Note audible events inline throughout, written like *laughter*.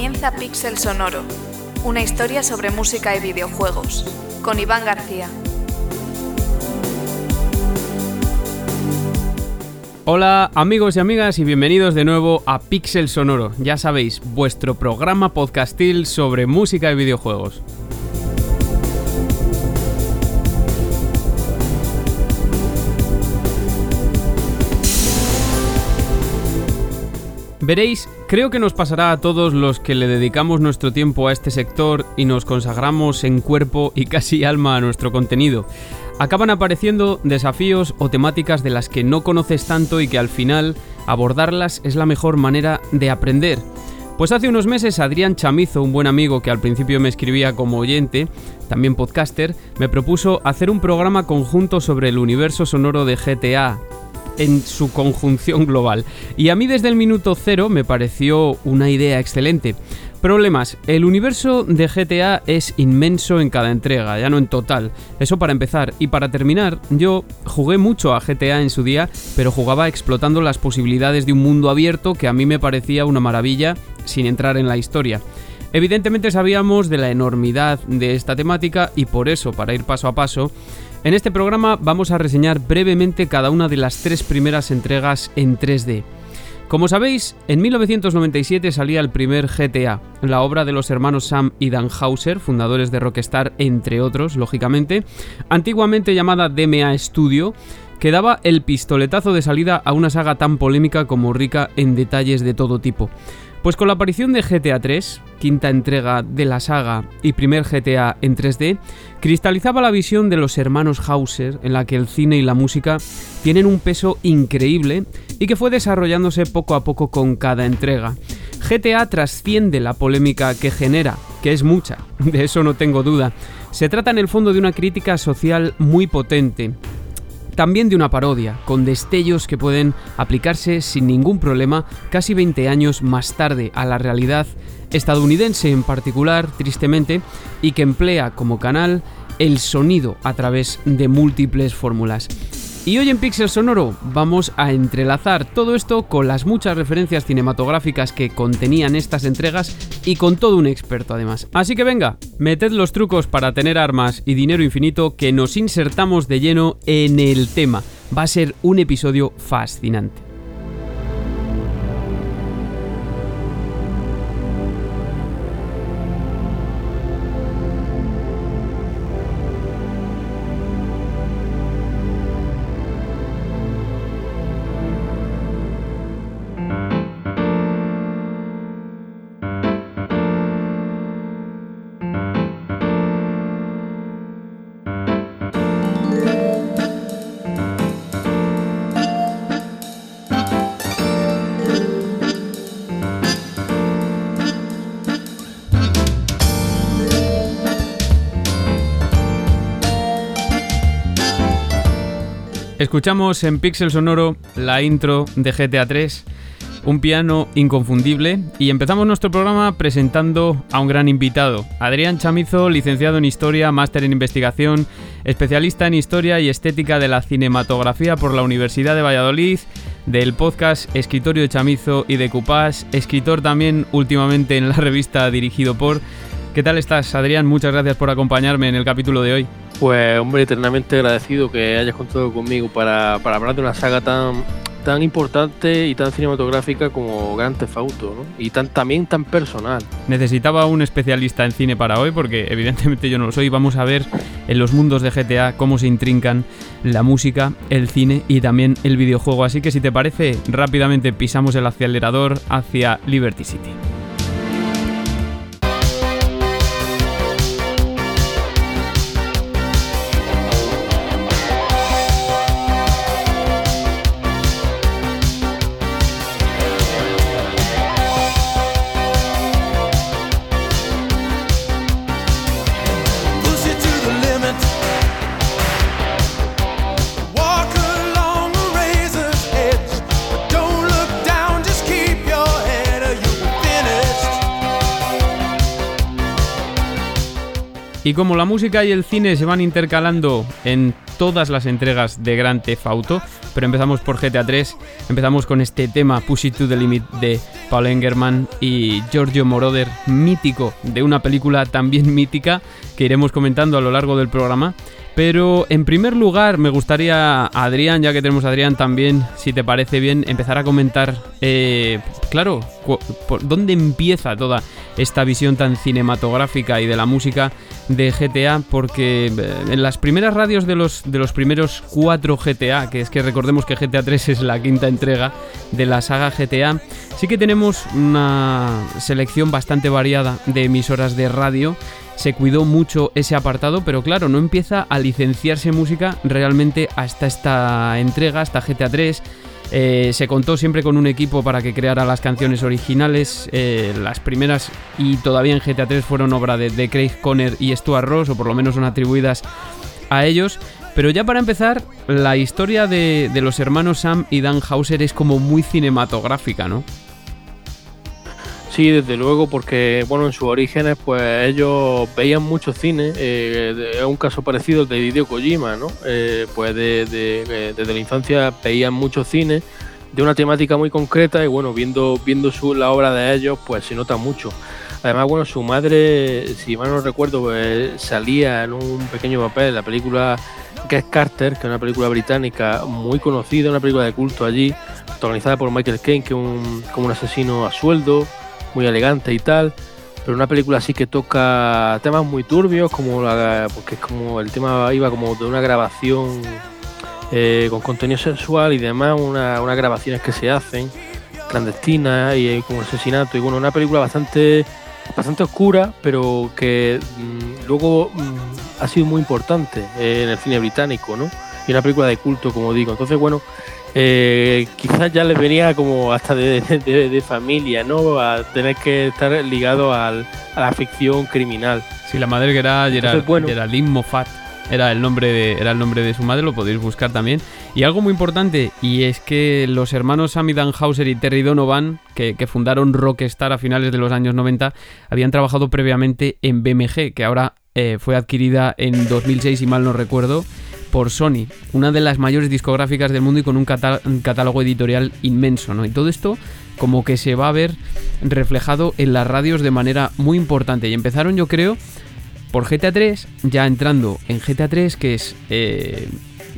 Comienza Pixel Sonoro, una historia sobre música y videojuegos, con Iván García. Hola amigos y amigas y bienvenidos de nuevo a Pixel Sonoro, ya sabéis, vuestro programa podcastil sobre música y videojuegos. Veréis, creo que nos pasará a todos los que le dedicamos nuestro tiempo a este sector y nos consagramos en cuerpo y casi *laughs* alma a nuestro contenido. Acaban apareciendo desafíos o temáticas de las que no conoces tanto y que al final abordarlas es la mejor manera de aprender. Pues hace unos meses Adrián Chamizo, un buen amigo que al principio me escribía como oyente, también podcaster, me propuso hacer un programa conjunto sobre el universo sonoro de GTA, en su conjunción global. Y a mí desde el minuto cero me pareció una idea excelente. Problemas. El universo de GTA es inmenso en cada entrega, ya no en total. Eso para empezar. Y para terminar, yo jugué mucho a GTA en su día, pero jugaba explotando las posibilidades de un mundo abierto que a mí me parecía una maravilla sin entrar en la historia. Evidentemente sabíamos de la enormidad de esta temática y por eso, para ir paso a paso, en este programa vamos a reseñar brevemente cada una de las tres primeras entregas en 3D. Como sabéis, en 1997 salía el primer GTA, la obra de los hermanos Sam y Dan Hauser, fundadores de Rockstar, entre otros, lógicamente, antiguamente llamada DMA Studio, que daba el pistoletazo de salida a una saga tan polémica como rica en detalles de todo tipo. Pues con la aparición de GTA 3, quinta entrega de la saga y primer GTA en 3D, cristalizaba la visión de los hermanos Hauser en la que el cine y la música tienen un peso increíble y que fue desarrollándose poco a poco con cada entrega. GTA trasciende la polémica que genera, que es mucha, *laughs* de eso no tengo duda. Se trata en el fondo de una crítica social muy potente, también de una parodia, con destellos que pueden aplicarse sin ningún problema casi 20 años más tarde a la realidad estadounidense en particular, tristemente, y que emplea como canal el sonido a través de múltiples fórmulas. Y hoy en Pixel Sonoro vamos a entrelazar todo esto con las muchas referencias cinematográficas que contenían estas entregas y con todo un experto además. Así que venga, meted los trucos para tener armas y dinero infinito que nos insertamos de lleno en el tema. Va a ser un episodio fascinante. Escuchamos en Pixel Sonoro la intro de GTA 3, un piano inconfundible, y empezamos nuestro programa presentando a un gran invitado, Adrián Chamizo, licenciado en Historia, máster en Investigación, especialista en Historia y Estética de la Cinematografía por la Universidad de Valladolid, del podcast Escritorio de Chamizo y de Cupás, escritor también últimamente en la revista Dirigido por... ¿Qué tal estás, Adrián? Muchas gracias por acompañarme en el capítulo de hoy. Pues, hombre, eternamente agradecido que hayas contado conmigo para, hablar de una saga tan, tan importante y tan cinematográfica como Grand Theft Auto, ¿no? Y tan, también tan personal. Necesitaba un especialista en cine para hoy, porque *laughs* evidentemente yo no lo soy. Vamos a ver en los mundos de GTA cómo se intrincan la música, el cine y también el videojuego. Así que si te parece, rápidamente pisamos el acelerador hacia Liberty City. Y como la música y el cine se van intercalando en todas las entregas de Grand Theft Auto, pero empezamos por GTA 3, empezamos con este tema Push It to the Limit de Paul Engerman y Giorgio Moroder, mítico de una película también *laughs* mítica que iremos comentando a lo largo del programa. Pero en primer lugar me gustaría, Adrián, ya que tenemos a Adrián también, si te parece bien, empezar a comentar, eh, claro, dónde empieza toda esta visión tan cinematográfica y de la música de GTA, porque eh, en las primeras radios de los, de los primeros cuatro GTA, que es que recordemos que GTA 3 es la quinta entrega de la saga GTA, sí que tenemos una selección bastante variada de emisoras de radio se cuidó mucho ese apartado, pero claro, no empieza a licenciarse música realmente hasta esta entrega, hasta GTA 3. Eh, se contó siempre con un equipo para que creara las canciones originales. Eh, las primeras y todavía en GTA 3 fueron obra de, Craig Conner y Stuart Ross, o por lo menos son atribuidas a ellos. Pero ya para empezar, la historia de, de los hermanos Sam y Dan Hauser es como muy cinematográfica, ¿no? Sí, desde luego, porque bueno, en sus orígenes, pues ellos veían mucho cine. Eh, es un caso parecido al de Hideo Kojima, ¿no? Eh, pues de, desde la infancia veían mucho cine de una temática muy concreta y bueno, viendo, viendo su, la obra de ellos, pues se nota mucho. Además, bueno, su madre, si mal no recuerdo, pues, salía en un pequeño papel en la película Get Carter, que es una película británica muy conocida, una película de culto allí, protagonizada por Michael Caine, que es un, como un asesino a sueldo muy elegante y tal, pero una película así que toca temas muy turbios, como la, porque es como el tema iba como de una grabación eh, con contenido sexual y demás, una, unas grabaciones que se hacen clandestinas y como asesinato y bueno, una película bastante bastante oscura, pero que mm, luego mm, ha sido muy importante en el cine británico, ¿no? Y una película de culto, como digo. Entonces, bueno, eh, quizás ya les venía como hasta de, familia, ¿no? A tener que estar ligado al, a la ficción criminal. Sí, la madre que era Gerald, Geraldine Moffat. Era el, nombre de, era el nombre de su madre, lo podéis buscar también. Y algo muy importante, y es que los hermanos Sammy Danhauser y Terry Donovan, que, fundaron Rockstar a finales de los años 90, habían trabajado previamente en BMG, que ahora eh, fue adquirida en 2006, si mal no recuerdo por Sony, una de las mayores discográficas del mundo y con un, catálogo editorial inmenso, ¿no? Y todo esto como que se va a ver reflejado en las radios de manera muy importante. Y empezaron, yo creo, por GTA 3, ya entrando en GTA 3, que es eh,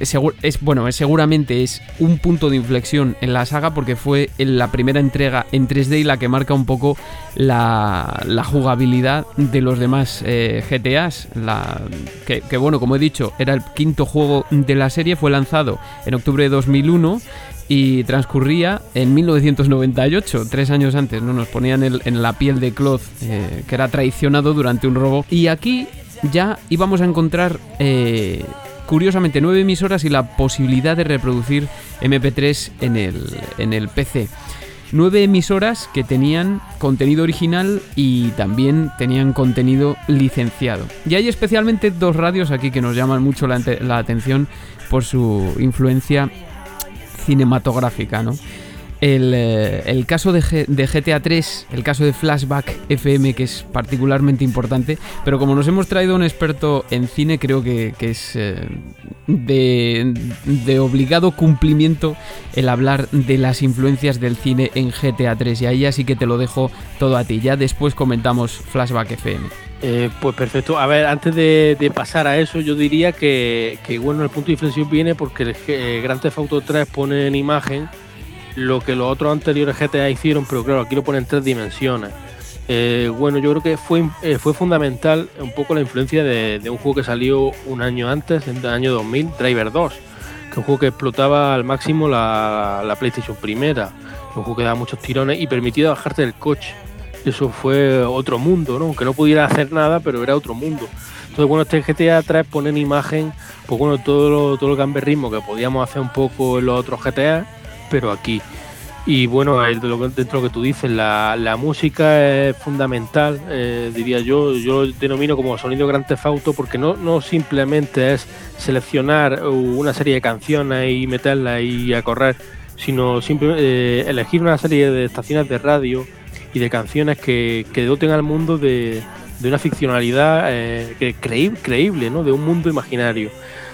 es, bueno, seguramente es un punto de inflexión en la saga porque fue la primera entrega en 3D y la que marca un poco la, jugabilidad de los demás eh, GTAs. La, que, bueno, como he dicho, era el quinto juego de la serie, fue lanzado en octubre de 2001 y transcurría en 1998, tres años antes, ¿no? Nos ponían en la piel de Cloth, eh, que era traicionado durante un robo. Y aquí ya íbamos a encontrar eh, curiosamente nueve emisoras y la posibilidad de reproducir MP3 en el, en el PC. Nueve emisoras que tenían contenido original y también tenían contenido licenciado. Y hay especialmente dos radios aquí que nos llaman mucho la, la atención por su influencia cinematográfica, ¿no? Eh, el, caso de, GTA 3, el caso de Flashback FM, que es particularmente importante, pero como nos hemos traído un experto en cine, creo que, es eh, de, obligado cumplimiento el hablar de las influencias del cine en GTA 3. Y ahí así que te lo dejo todo a ti. Ya después comentamos Flashback FM. Eh, pues perfecto. A ver, antes de, pasar a eso, yo diría que, bueno, el punto de inflexión viene porque el, Grand Theft Auto 3 pone en imagen lo que los otros anteriores GTA hicieron, pero claro, aquí lo ponen en tres dimensiones. Eh, bueno, yo creo que fue, eh, fue fundamental un poco la influencia de, un juego que salió un año antes, en el año 2000, Driver 2, que es un juego que explotaba al máximo la, PlayStation primera, un juego que daba muchos tirones y permitía bajarte del coche. Eso fue otro mundo, ¿no? Aunque no pudiera hacer nada, pero era otro mundo. Entonces, bueno, este GTA 3 pone en imagen, pues bueno, todo lo, todo el gamberrismo que podíamos hacer un poco en los otros GTA pero aquí. Y bueno, dentro de lo que tú dices, la, música es fundamental, eh, diría yo. Yo lo denomino como sonido Gran Tefauto porque no, no simplemente es seleccionar una serie de canciones y meterlas y a correr, sino simplemente eh, elegir una serie de estaciones de radio y de canciones que, que doten al mundo de, una ficcionalidad eh, creíble, ¿no? de un mundo imaginario.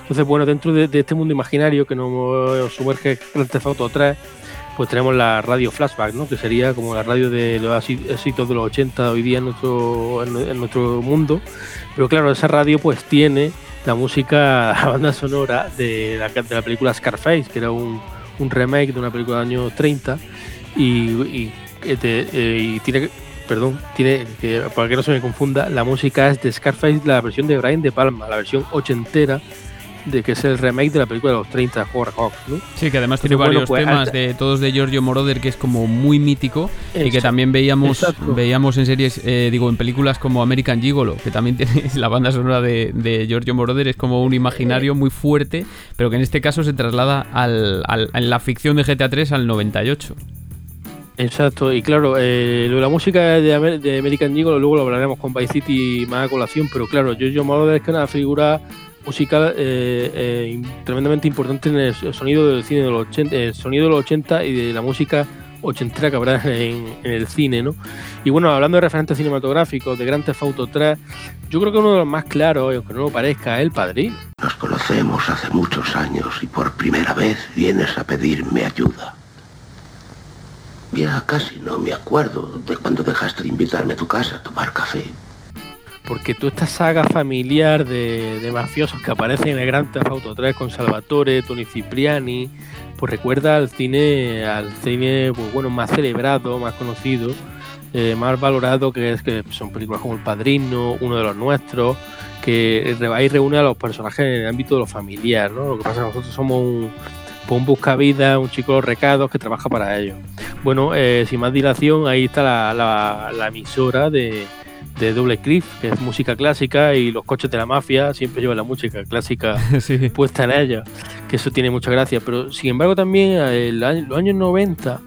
Entonces, bueno, dentro de, este mundo imaginario que nos sumerge Grand Theft Auto 3, pues tenemos la radio flashback, ¿no? Que sería como la radio de los éxitos de los 80 hoy día en nuestro, en, nuestro mundo. Pero claro, esa radio pues tiene la música, *laughs* la banda sonora de la, película Scarface, que era un, remake de una película de años 30 y, y, eh, y tiene perdón, tiene para que no se me confunda, la música es de Scarface, la versión de Brian De Palma, la versión ochentera de que es el remake de la película de los 30 Howard Hawks, ¿no? Sí, que además tiene varios pues, temas de todos de Giorgio Moroder que es como muy mítico y que también veíamos veíamos en series, eh, digo, en películas como American Gigolo, que también *laughs* tiene la banda sonora de, de Giorgio Moroder, es como un imaginario muy fuerte, pero que en este caso se traslada al, al, en la ficción de GTA 3 al 98. Exacto, y claro, eh, la música de, American Eagle luego lo hablaremos con Vice City más a colación, pero claro, Jojo Moroder es que es una figura musical eh, eh, tremendamente importante en el sonido del cine de los 80, el sonido de los 80 y de la música ochentera que habrá *laughs* en, el cine, ¿no? Y bueno, hablando de referentes cinematográficos, de Grand Theft Auto 3, yo creo que uno de los más claros, aunque no lo parezca, es El Padrino. Nos conocemos hace muchos años y por primera vez vienes a pedirme ayuda. Ya casi no me acuerdo de cuando dejaste de invitarme a tu casa a tomar café. Porque toda esta saga familiar de, mafiosos que aparecen en el Gran Theft Auto 3 con Salvatore, Tony Cipriani, pues recuerda al cine, al cine pues bueno, más celebrado, más conocido, eh, más valorado, que es que son películas como El Padrino, uno de los nuestros, que ahí reúne a los personajes en el ámbito de lo familiar, ¿no? Lo que pasa es que nosotros somos un, pues un buscavida, un chico de recados que trabaja para ellos. Bueno, eh, sin más dilación, ahí está la, emisora de, de Double Cliff, que es música clásica y los coches de la mafia siempre llevan la música clásica *laughs* puesta en ella, que eso tiene mucha gracia. Pero sin embargo también en los años 90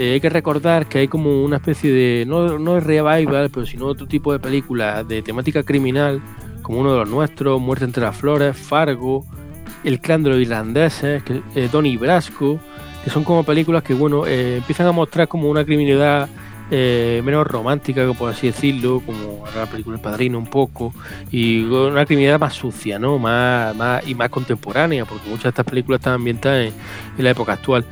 eh, hay que recordar que hay como una especie de, no, no de revival, pero sino otro tipo de películas de temática criminal, como uno de los nuestros, Muerte entre las Flores, Fargo, El clan de los irlandeses, que, eh, Donnie Brasco, que son como películas que, bueno, eh, empiezan a mostrar como una criminalidad eh, menos romántica, por así decirlo, como la película El Padrino un poco, y una criminalidad más sucia, ¿no? Más, y más contemporánea, porque muchas de estas películas están ambientadas en, la época actual.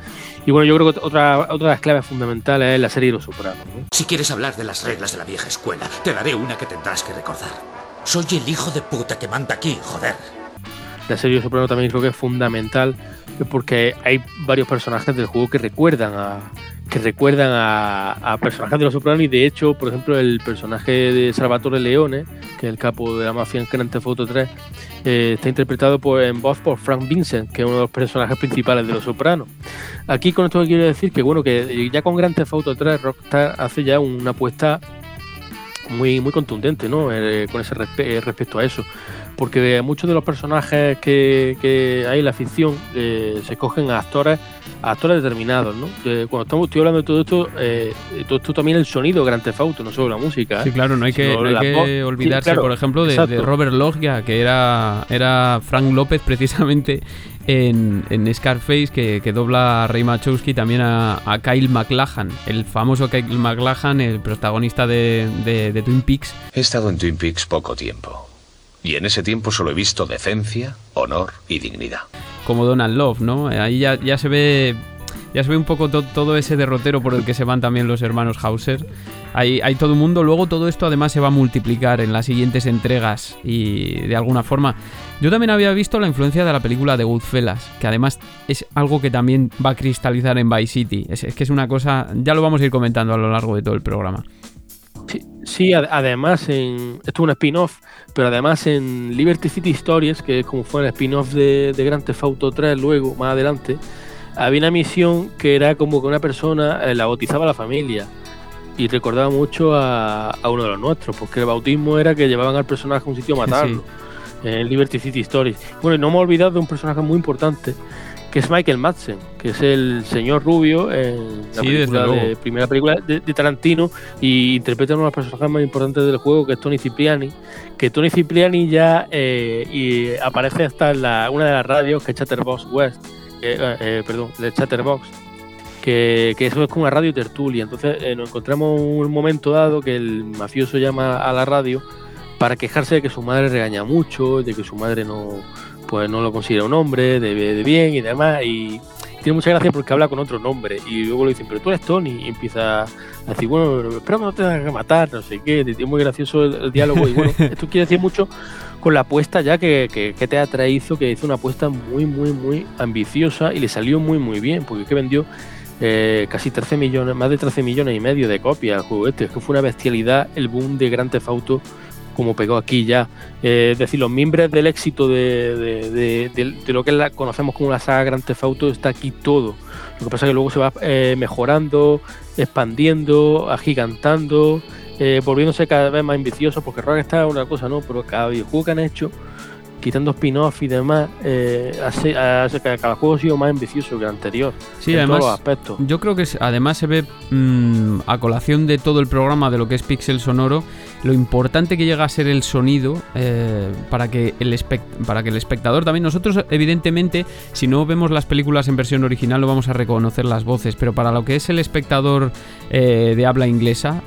Y bueno, yo creo que otra, otra de las claves fundamentales es la serie de Los Sopranos. Si quieres hablar de las reglas de la vieja escuela, te daré una que tendrás que recordar. Soy el hijo de puta que manda aquí, joder. La serie Sopranos también creo que es fundamental porque hay varios personajes del juego que recuerdan a que recuerdan a, personajes de los Sopranos y de hecho, por ejemplo, el personaje de Salvatore Leone, que es el capo de la mafia en Grand Theft 3, eh, está interpretado por, en voz por Frank Vincent, que es uno de los personajes principales de Los Sopranos. Aquí con esto quiero decir que bueno, que ya con Grand Theft 3 Rockstar hace ya una apuesta muy, muy contundente, ¿no? Eh, con ese eh, respecto a eso porque muchos de los personajes que, hay en la ficción eh, se cogen a actores a actores determinados, ¿no? cuando estamos, estoy hablando de todo esto, eh, todo esto también el sonido Grand Theft Auto, no solo la música. Sí, claro, no hay que, olvidarse, por ejemplo, de, Robert Loggia, que era, era Frank López precisamente en, Scarface, que, dobla a Ray Machowski, también a, Kyle MacLachlan, el famoso Kyle MacLachlan, el protagonista de Twin Peaks. He estado en Twin Peaks poco tiempo y en ese tiempo solo he visto decencia, honor y dignidad. Como Donald Love, ¿no? Ahí ya, ya se ve ya se ve un poco todo ese derrotero por el que se van también los hermanos Hauser. Hay, hay todo el mundo. Luego todo esto además se va a multiplicar en las siguientes entregas y de alguna forma. Yo también había visto la influencia de la película de Goodfellas, que además es algo que también va a cristalizar en Vice City. Es, es que es una cosa, ya lo vamos a ir comentando a lo largo de todo el programa. Sí, además en. Esto es un spin-off, pero además en Liberty City Stories, que es como fue el spin-off de, de Grand Theft Auto 3 luego, más adelante, había una misión que era como que una persona eh, la bautizaba a la familia. Y recordaba mucho a, uno de los nuestros, porque el bautismo era que llevaban al personaje a un sitio a matarlo. En Liberty City Stories. Bueno, y no me he olvidado de un personaje muy importante, que es Michael Madsen, que es el señor rubio en la primera película de, Tarantino y interpreta uno de los personajes más importantes del juego, que es Tony Cipriani, que Tony Cipriani ya eh, y aparece hasta en la, una de las radios, que es Chatterbox West, eh, eh, perdón, de Chatterbox, que, que, eso es como una radio tertulia. Entonces nos encontramos un momento dado que el mafioso llama a la radio para quejarse de que su madre regaña mucho, de que su madre no pues no lo considera un hombre de, de bien y demás. Y tiene mucha gracia porque habla con otro nombre. Y luego le dicen, pero tú eres Tony. Y empieza a decir, bueno, espero que no te tengas que matar, no sé qué. Es muy gracioso el, diálogo. Y bueno, *laughs* esto quiere decir mucho con la apuesta ya que, que, te ha traído, que hizo una apuesta muy, muy, muy ambiciosa y le salió muy, muy bien, porque que vendió eh, casi 13 millones, más de 13 millones y medio de copias este. Es que fue una bestialidad el boom de Grand Theft Auto como pegó aquí ya. Eh, es decir, los miembros del éxito de, lo que conocemos como la saga Grand Theft Auto está aquí todo. Lo que pasa es que luego se va eh, mejorando, expandiendo, agigantando, volviéndose cada vez más ambicioso, porque Rockstar es una cosa, ¿no? Pero cada videojuego que han hecho quitando spin-off y demás, eh, hace, hace, que cada juego ha sido más ambicioso que el anterior. Sí, además, aspectos. yo creo que además se ve mm, a colación de todo el programa de lo que es Pixel Sonoro, lo importante que llega a ser el sonido eh, para, que el espectador también, nosotros evidentemente, si no vemos las películas en versión original, no vamos a reconocer las voces, pero para lo que es el espectador eh, de habla inglesa,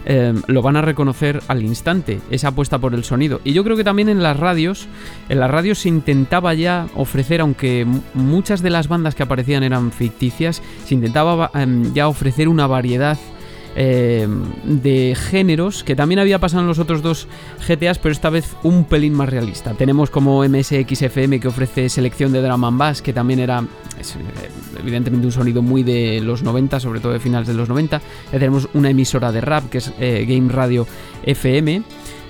lo van a reconocer al instante, esa apuesta por el sonido. Y yo creo que también en las radios, en las radios se intentaba ya ofrecer, aunque muchas de las bandas que aparecían eran ficticias, se intentaba em, ya ofrecer una variedad em, de géneros que también había pasado en los otros dos GTAs, pero esta vez un pelín más realista. Tenemos como MSXFM que ofrece selección de drum and bass, que también era eh, evidentemente un sonido muy de los 90, sobre todo de finales de los 90. Ya tenemos una emisora de rap que es eh, Game Radio FM.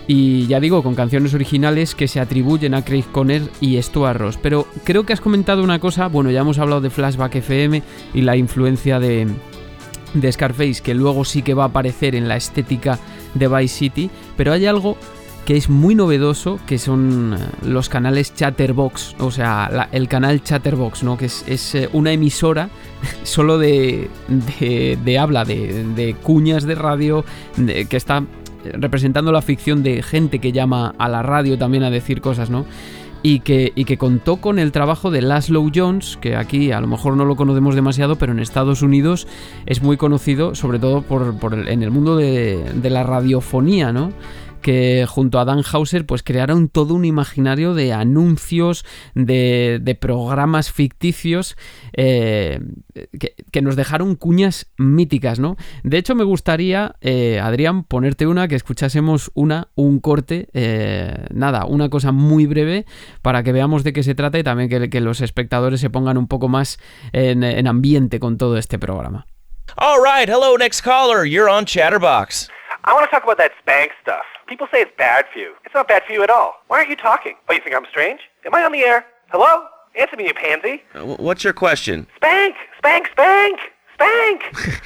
Y ya digo, con canciones originales que se atribuyen a Craig Conner y Stuart Ross. Pero creo que has comentado una cosa, bueno, ya hemos hablado de Flashback FM y la influencia de, de Scarface, que luego sí que va a aparecer en la estética de Vice City, pero hay algo que es muy novedoso, que son eh, los canales Chatterbox, o sea, el canal Chatterbox, ¿no? que es, eh, una emisora *laughs* solo de, de, habla, de, de, cuñas de radio, que está representando la ficción de gente que llama a la radio también a decir cosas, ¿no? Y que, y que, contó con el trabajo de Laszlo Jones, que aquí a lo mejor no lo conocemos demasiado, pero en Estados Unidos es muy conocido, sobre todo por, en el mundo de, de la radiofonía, ¿no? Que junto a Dan Hauser pues crearon todo un imaginario de anuncios, de, programas ficticios eh, que, nos dejaron cuñas míticas, ¿no? De hecho me gustaría, eh, Adrián, ponerte una, que escuchásemos una, un corte, eh, nada, una cosa muy breve para que veamos de qué se trata y también que, los espectadores se pongan un poco más en, en ambiente con todo este programa. All right, hello, next caller. You're on Chatterbox. I want to talk about that spank stuff. People say it's bad for you. It's not bad for you at all. Why aren't you talking? Oh, you think I'm strange? Am I on the air? Hello? Answer me, you pansy. Uh, what's your question? Spank! Spank! Spank! Spank!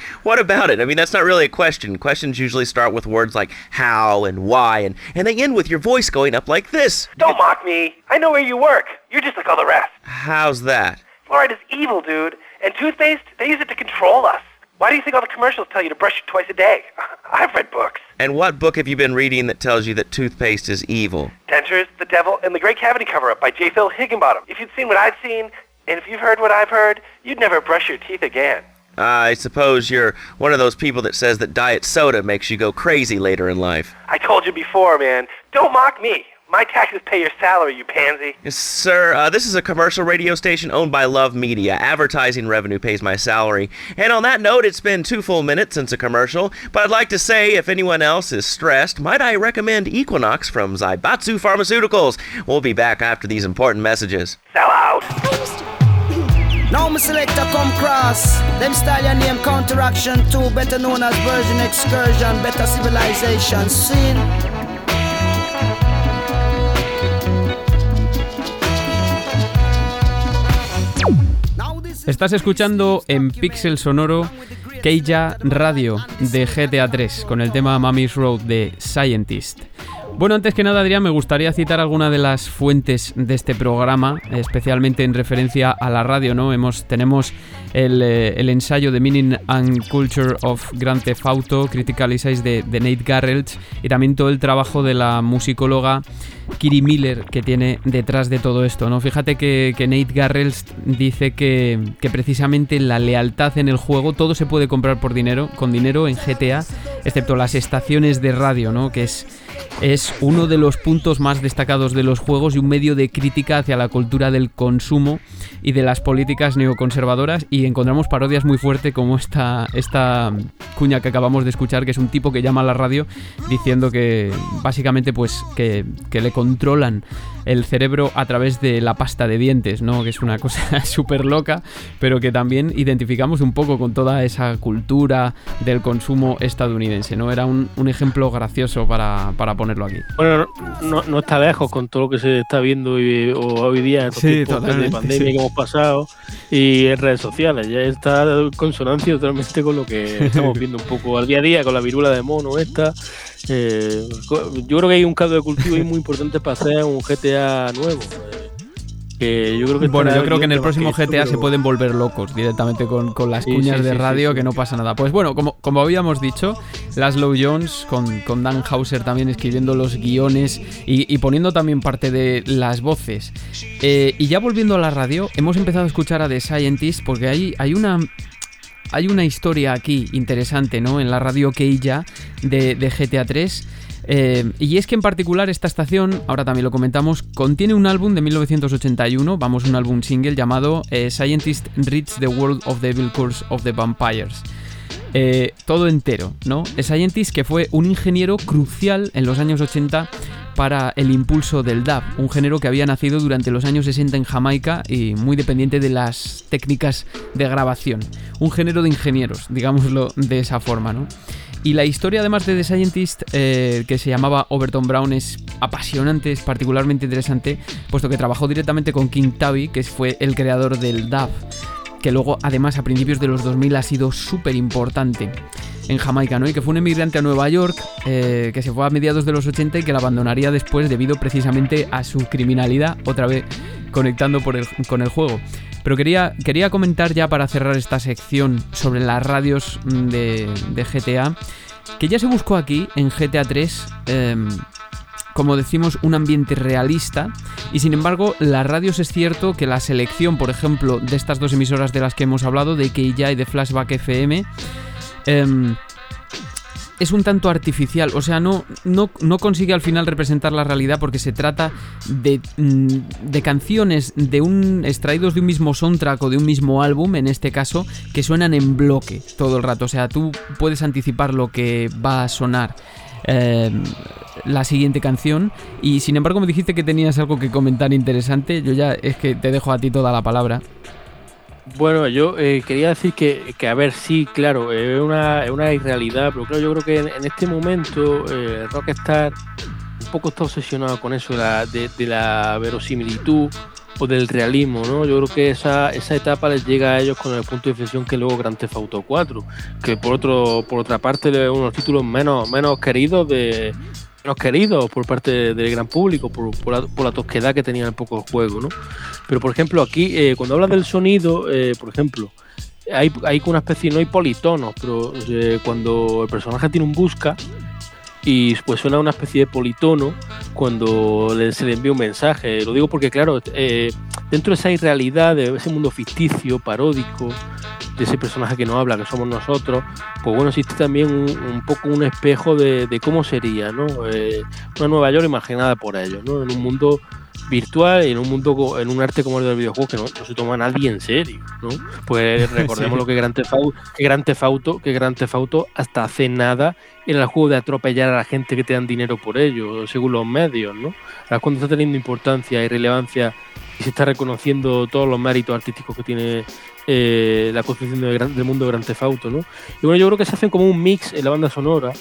*laughs* what about it? I mean, that's not really a question. Questions usually start with words like how and why, and, and they end with your voice going up like this. Don't mock me. I know where you work. You're just like all the rest. How's that? Fluoride is evil, dude. And toothpaste, they use it to control us. Why do you think all the commercials tell you to brush it twice a day? *laughs* I've read books. And what book have you been reading that tells you that toothpaste is evil? Dentures, The Devil, and The Great Cavity Cover-Up by J. Phil Higginbottom. If you'd seen what I've seen, and if you've heard what I've heard, you'd never brush your teeth again. I suppose you're one of those people that says that diet soda makes you go crazy later in life. I told you before, man. Don't mock me. My taxes pay your salary, you pansy. Yes, sir, uh, this is a commercial radio station owned by Love Media. Advertising revenue pays my salary. And on that note, it's been two full minutes since a commercial, but I'd like to say if anyone else is stressed, might I recommend Equinox from Zaibatsu Pharmaceuticals? We'll be back after these important messages. Sell out! Now my selector come cross. Them style your name counteraction 2, better known as version excursion, better civilization scene. Estás escuchando en Pixel Sonoro Keija Radio de GTA 3 con el tema Mommy's Road de Scientist. Bueno, antes que nada, Adrián, me gustaría citar alguna de las fuentes de este programa, especialmente en referencia a la radio, ¿no? Tenemos el, eh, ensayo de Meaning and Culture of Grand Theft Auto, Critical de, Nate Garrett y también todo el trabajo de la musicóloga Kiri Miller que tiene detrás de todo esto, ¿no? Fíjate que, Nate Garrett dice que, que, precisamente la lealtad en el juego, todo se puede comprar por dinero, con dinero en GTA, excepto las estaciones de radio, ¿no? Que es es uno de los puntos más destacados de los juegos y un medio de crítica hacia la cultura del consumo y de las políticas neoconservadoras y encontramos parodias muy fuertes como esta, esta cuña que acabamos de escuchar, que es un tipo que llama a la radio diciendo que básicamente pues que, que le controlan el cerebro a través de la pasta de dientes, ¿no? Que es una cosa *laughs* súper loca, pero que también identificamos un poco con toda esa cultura del consumo estadounidense, ¿no? Era un, ejemplo gracioso para, ponerlo aquí. Bueno, no, está lejos con todo lo que se está viendo hoy, hoy día en sí, de pandemia que hemos pasado y en redes sociales. Ya está en consonancia totalmente con lo que *laughs* estamos viendo un poco al día a día, con la virula de mono esta. Eh, yo creo que hay un caldo de cultivo ahí muy importante para hacer un GTA nuevo. Eh, yo creo que bueno, yo creo que en el próximo GTA se pueden volver locos directamente con, las cuñas de radio, que no pasa nada. Pues bueno, como, como habíamos dicho, Laszlo Jones con, con Dan Hauser también escribiendo los guiones y, poniendo también parte de las voces. Eh, y ya volviendo a la radio, hemos empezado a escuchar a The Scientist porque hay, hay una hay una historia aquí interesante, ¿no? En la radio Keija de, de GTA 3. Eh, y es que en particular esta estación, ahora también lo comentamos, contiene un álbum de 1981, vamos, un álbum single llamado eh, Scientist Reads the World of the Evil Course of the Vampires. Eh, todo entero, ¿no? Scientist que fue un ingeniero crucial en los años 80 para el impulso del dub, un género que había nacido durante los años 60 en Jamaica y muy dependiente de las técnicas de grabación. Un género de ingenieros, digámoslo de esa forma, ¿no? Y la historia además de The Scientist, eh, que se llamaba Overton Brown, es apasionante, es particularmente interesante, puesto que trabajó directamente con King Tabby, que fue el creador del dub, que luego además a principios de los 2000 ha sido súper importante en Jamaica, ¿no? Y que fue un emigrante a Nueva York, eh, que se fue a mediados de los 80 y que la abandonaría después debido precisamente a su criminalidad, otra vez conectando con el juego. Pero quería, quería comentar ya para cerrar esta sección sobre las radios de, GTA, que ya se buscó aquí en GTA 3 em, como decimos, un ambiente realista. Y sin embargo, las radios es cierto que la selección, por ejemplo, de estas dos emisoras de las que hemos hablado, de KJ y de Flashback FM, Em, es un tanto artificial, o sea, no, no, no, consigue al final representar la realidad porque se trata de, mm, de, canciones de un extraídos de un mismo soundtrack o de un mismo álbum, en este caso, que suenan en bloque todo el rato. O sea, tú puedes anticipar lo que va a sonar. Em, la siguiente canción y sin embargo me dijiste que tenías algo que comentar interesante yo ya es que te dejo a ti toda la palabra bueno, yo eh, quería decir que, a ver, sí, claro, es una, una irrealidad, pero claro, yo creo que en, este momento eh, Rockstar un poco está obsesionado con eso de la, de, la verosimilitud o del realismo, ¿no? Yo creo que esa, esa etapa les llega a ellos con el punto de inflexión que luego Grand Theft Auto 4, que por otro por otra parte es unos títulos menos, menos queridos de, queridos por parte del gran público, por, la, tosquedad que tenía un poco el juego, ¿no? Pero por ejemplo, aquí, eh, cuando hablas del sonido, eh, por ejemplo, hay, hay una especie, no hay politonos, pero eh, cuando el personaje tiene un busca, y pues suena una especie de politono cuando se le envía un mensaje. Lo digo porque, claro, dentro de esa irrealidad, de ese mundo ficticio, paródico, de ese personaje que no habla, que somos nosotros, pues bueno, existe también un, poco un espejo de, cómo sería, ¿no? Eh, una Nueva York imaginada por ellos, ¿no? En un mundo virtual y en un mundo en un arte como el del videojuego que no, se toma nadie en serio, ¿no? Pues *laughs* recordemos lo que Gran Tefauto, que Gran Tefauto, que Gran Tefauto hasta hace nada era el juego de atropellar a la gente que te dan dinero por ello, según los medios, ¿no? Ahora cuando está teniendo importancia y relevancia y se está reconociendo todos los méritos artísticos que tiene eh, la construcción del, mundo de Gran Tefauto, ¿no? Y bueno, yo creo que se hacen como un mix en la banda sonora,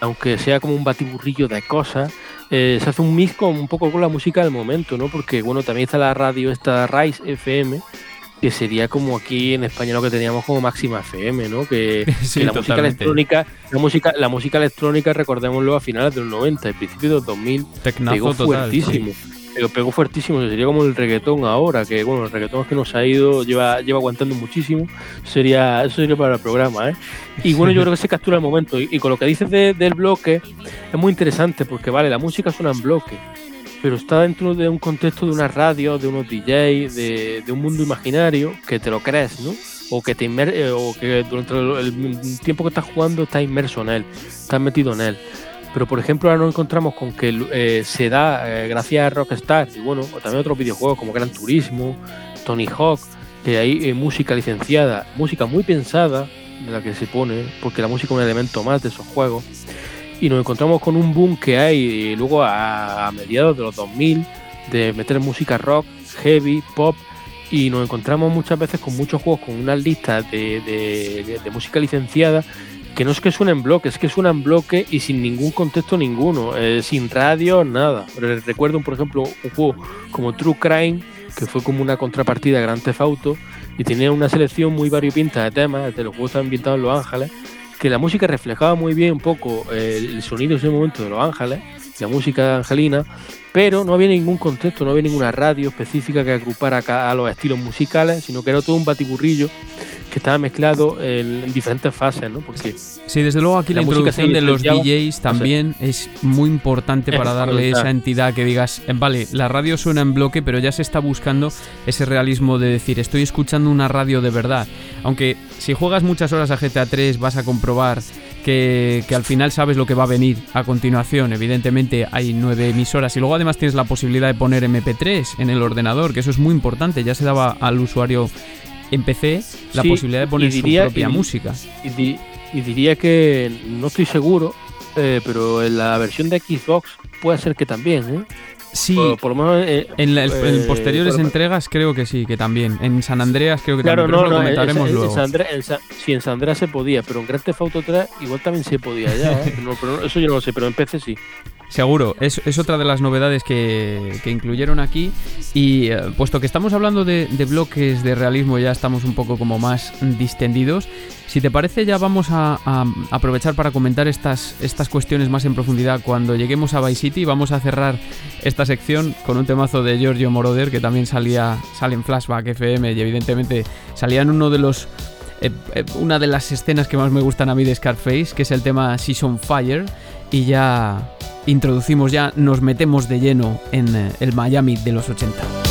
aunque sea como un batiburrillo de cosas, eh, se hace un mix con un poco con la música del momento, ¿no? Porque bueno, también está la radio esta Rise FM, que sería como aquí en España lo que teníamos como máxima FM, ¿no? *laughs* Que, la música electrónica, la música, la música electrónica, recordémoslo a finales de los 90, al principio de los 2000, pegó fuertísimo pero pegó fuertísimo, sería como el reggaetón ahora, que bueno, el reggaetón es que nos ha ido, lleva, lleva aguantando muchísimo, sería, eso sería para el programa, ¿eh? Y bueno, yo creo que se captura el momento, y, con lo que dices del bloque, es muy interesante, porque vale, la música suena en bloque, pero está dentro de un contexto de una radio, de unos DJs, de, un mundo imaginario, que te lo crees, ¿no? O que te eh, o que durante el, tiempo que estás jugando estás inmerso en él, estás metido en él. Pero por ejemplo ahora nos encontramos con que eh, se da, eh, gracias a Rockstar y bueno, también otros videojuegos como Gran Turismo, Tony Hawk, que hay música licenciada, música muy pensada de la que se pone, porque la música es un elemento más de esos juegos. Y nos encontramos con un boom que hay luego a, mediados de los 2000 de meter música rock, heavy, pop, y nos encontramos muchas veces con muchos juegos con unas listas de, música licenciada que no es que suenen en bloque, es que suenan en bloque y sin ningún contexto ninguno, eh, sin radio, nada. Recuerdo, por ejemplo, un juego como True Crime, que fue como una contrapartida a Grand Theft y tenía una selección muy variopinta de temas, de los juegos ambientados en Los Ángeles, que la música reflejaba muy bien un poco eh, el sonido en ese momento de Los Ángeles, la música angelina, pero no había ningún contexto, no había ninguna radio específica que agrupara a los estilos musicales, sino que era todo un batiburrillo que estaba mezclado en, diferentes fases, ¿no? Porque sí, desde luego aquí la, introducción de los DJs también es muy importante para darle esa entidad que digas, eh, vale, la radio suena en bloque, pero ya se está buscando ese realismo de decir, estoy escuchando una radio de verdad. Aunque si juegas muchas horas a GTA 3 vas a comprobar que, que, al final sabes lo que va a venir a continuación. Evidentemente hay nueve emisoras y luego además tienes la posibilidad de poner MP3 en el ordenador, que eso es muy importante. Ya se daba al usuario empecé la posibilidad de poner su propia música. Y, diría que no estoy seguro, eh, pero en la versión de Xbox puede ser que también, ¿eh? Sí, por, lo menos eh, en, eh, posteriores entregas creo que sí, que también. En San Andreas creo que también. Pero no, lo comentaremos luego. En sí, en San Andreas se podía, pero en Grand Theft Auto 3 igual también se podía ya. *laughs* pero eso yo no lo sé, pero en PC sí. Seguro, es, es, otra de las novedades que, incluyeron aquí. Y eh, puesto que estamos hablando de, bloques de realismo, ya estamos un poco como más distendidos. Si te parece, ya vamos a, aprovechar para comentar estas, estas cuestiones más en profundidad cuando lleguemos a Vice City. Vamos a cerrar esta sección con un temazo de Giorgio Moroder que también salía en Flashback FM y evidentemente salía en uno de los eh, eh, una de las escenas que más me gustan a mí de Scarface, que es el tema Season Fire, y ya introducimos ya, nos metemos de lleno en eh, el Miami de los 80.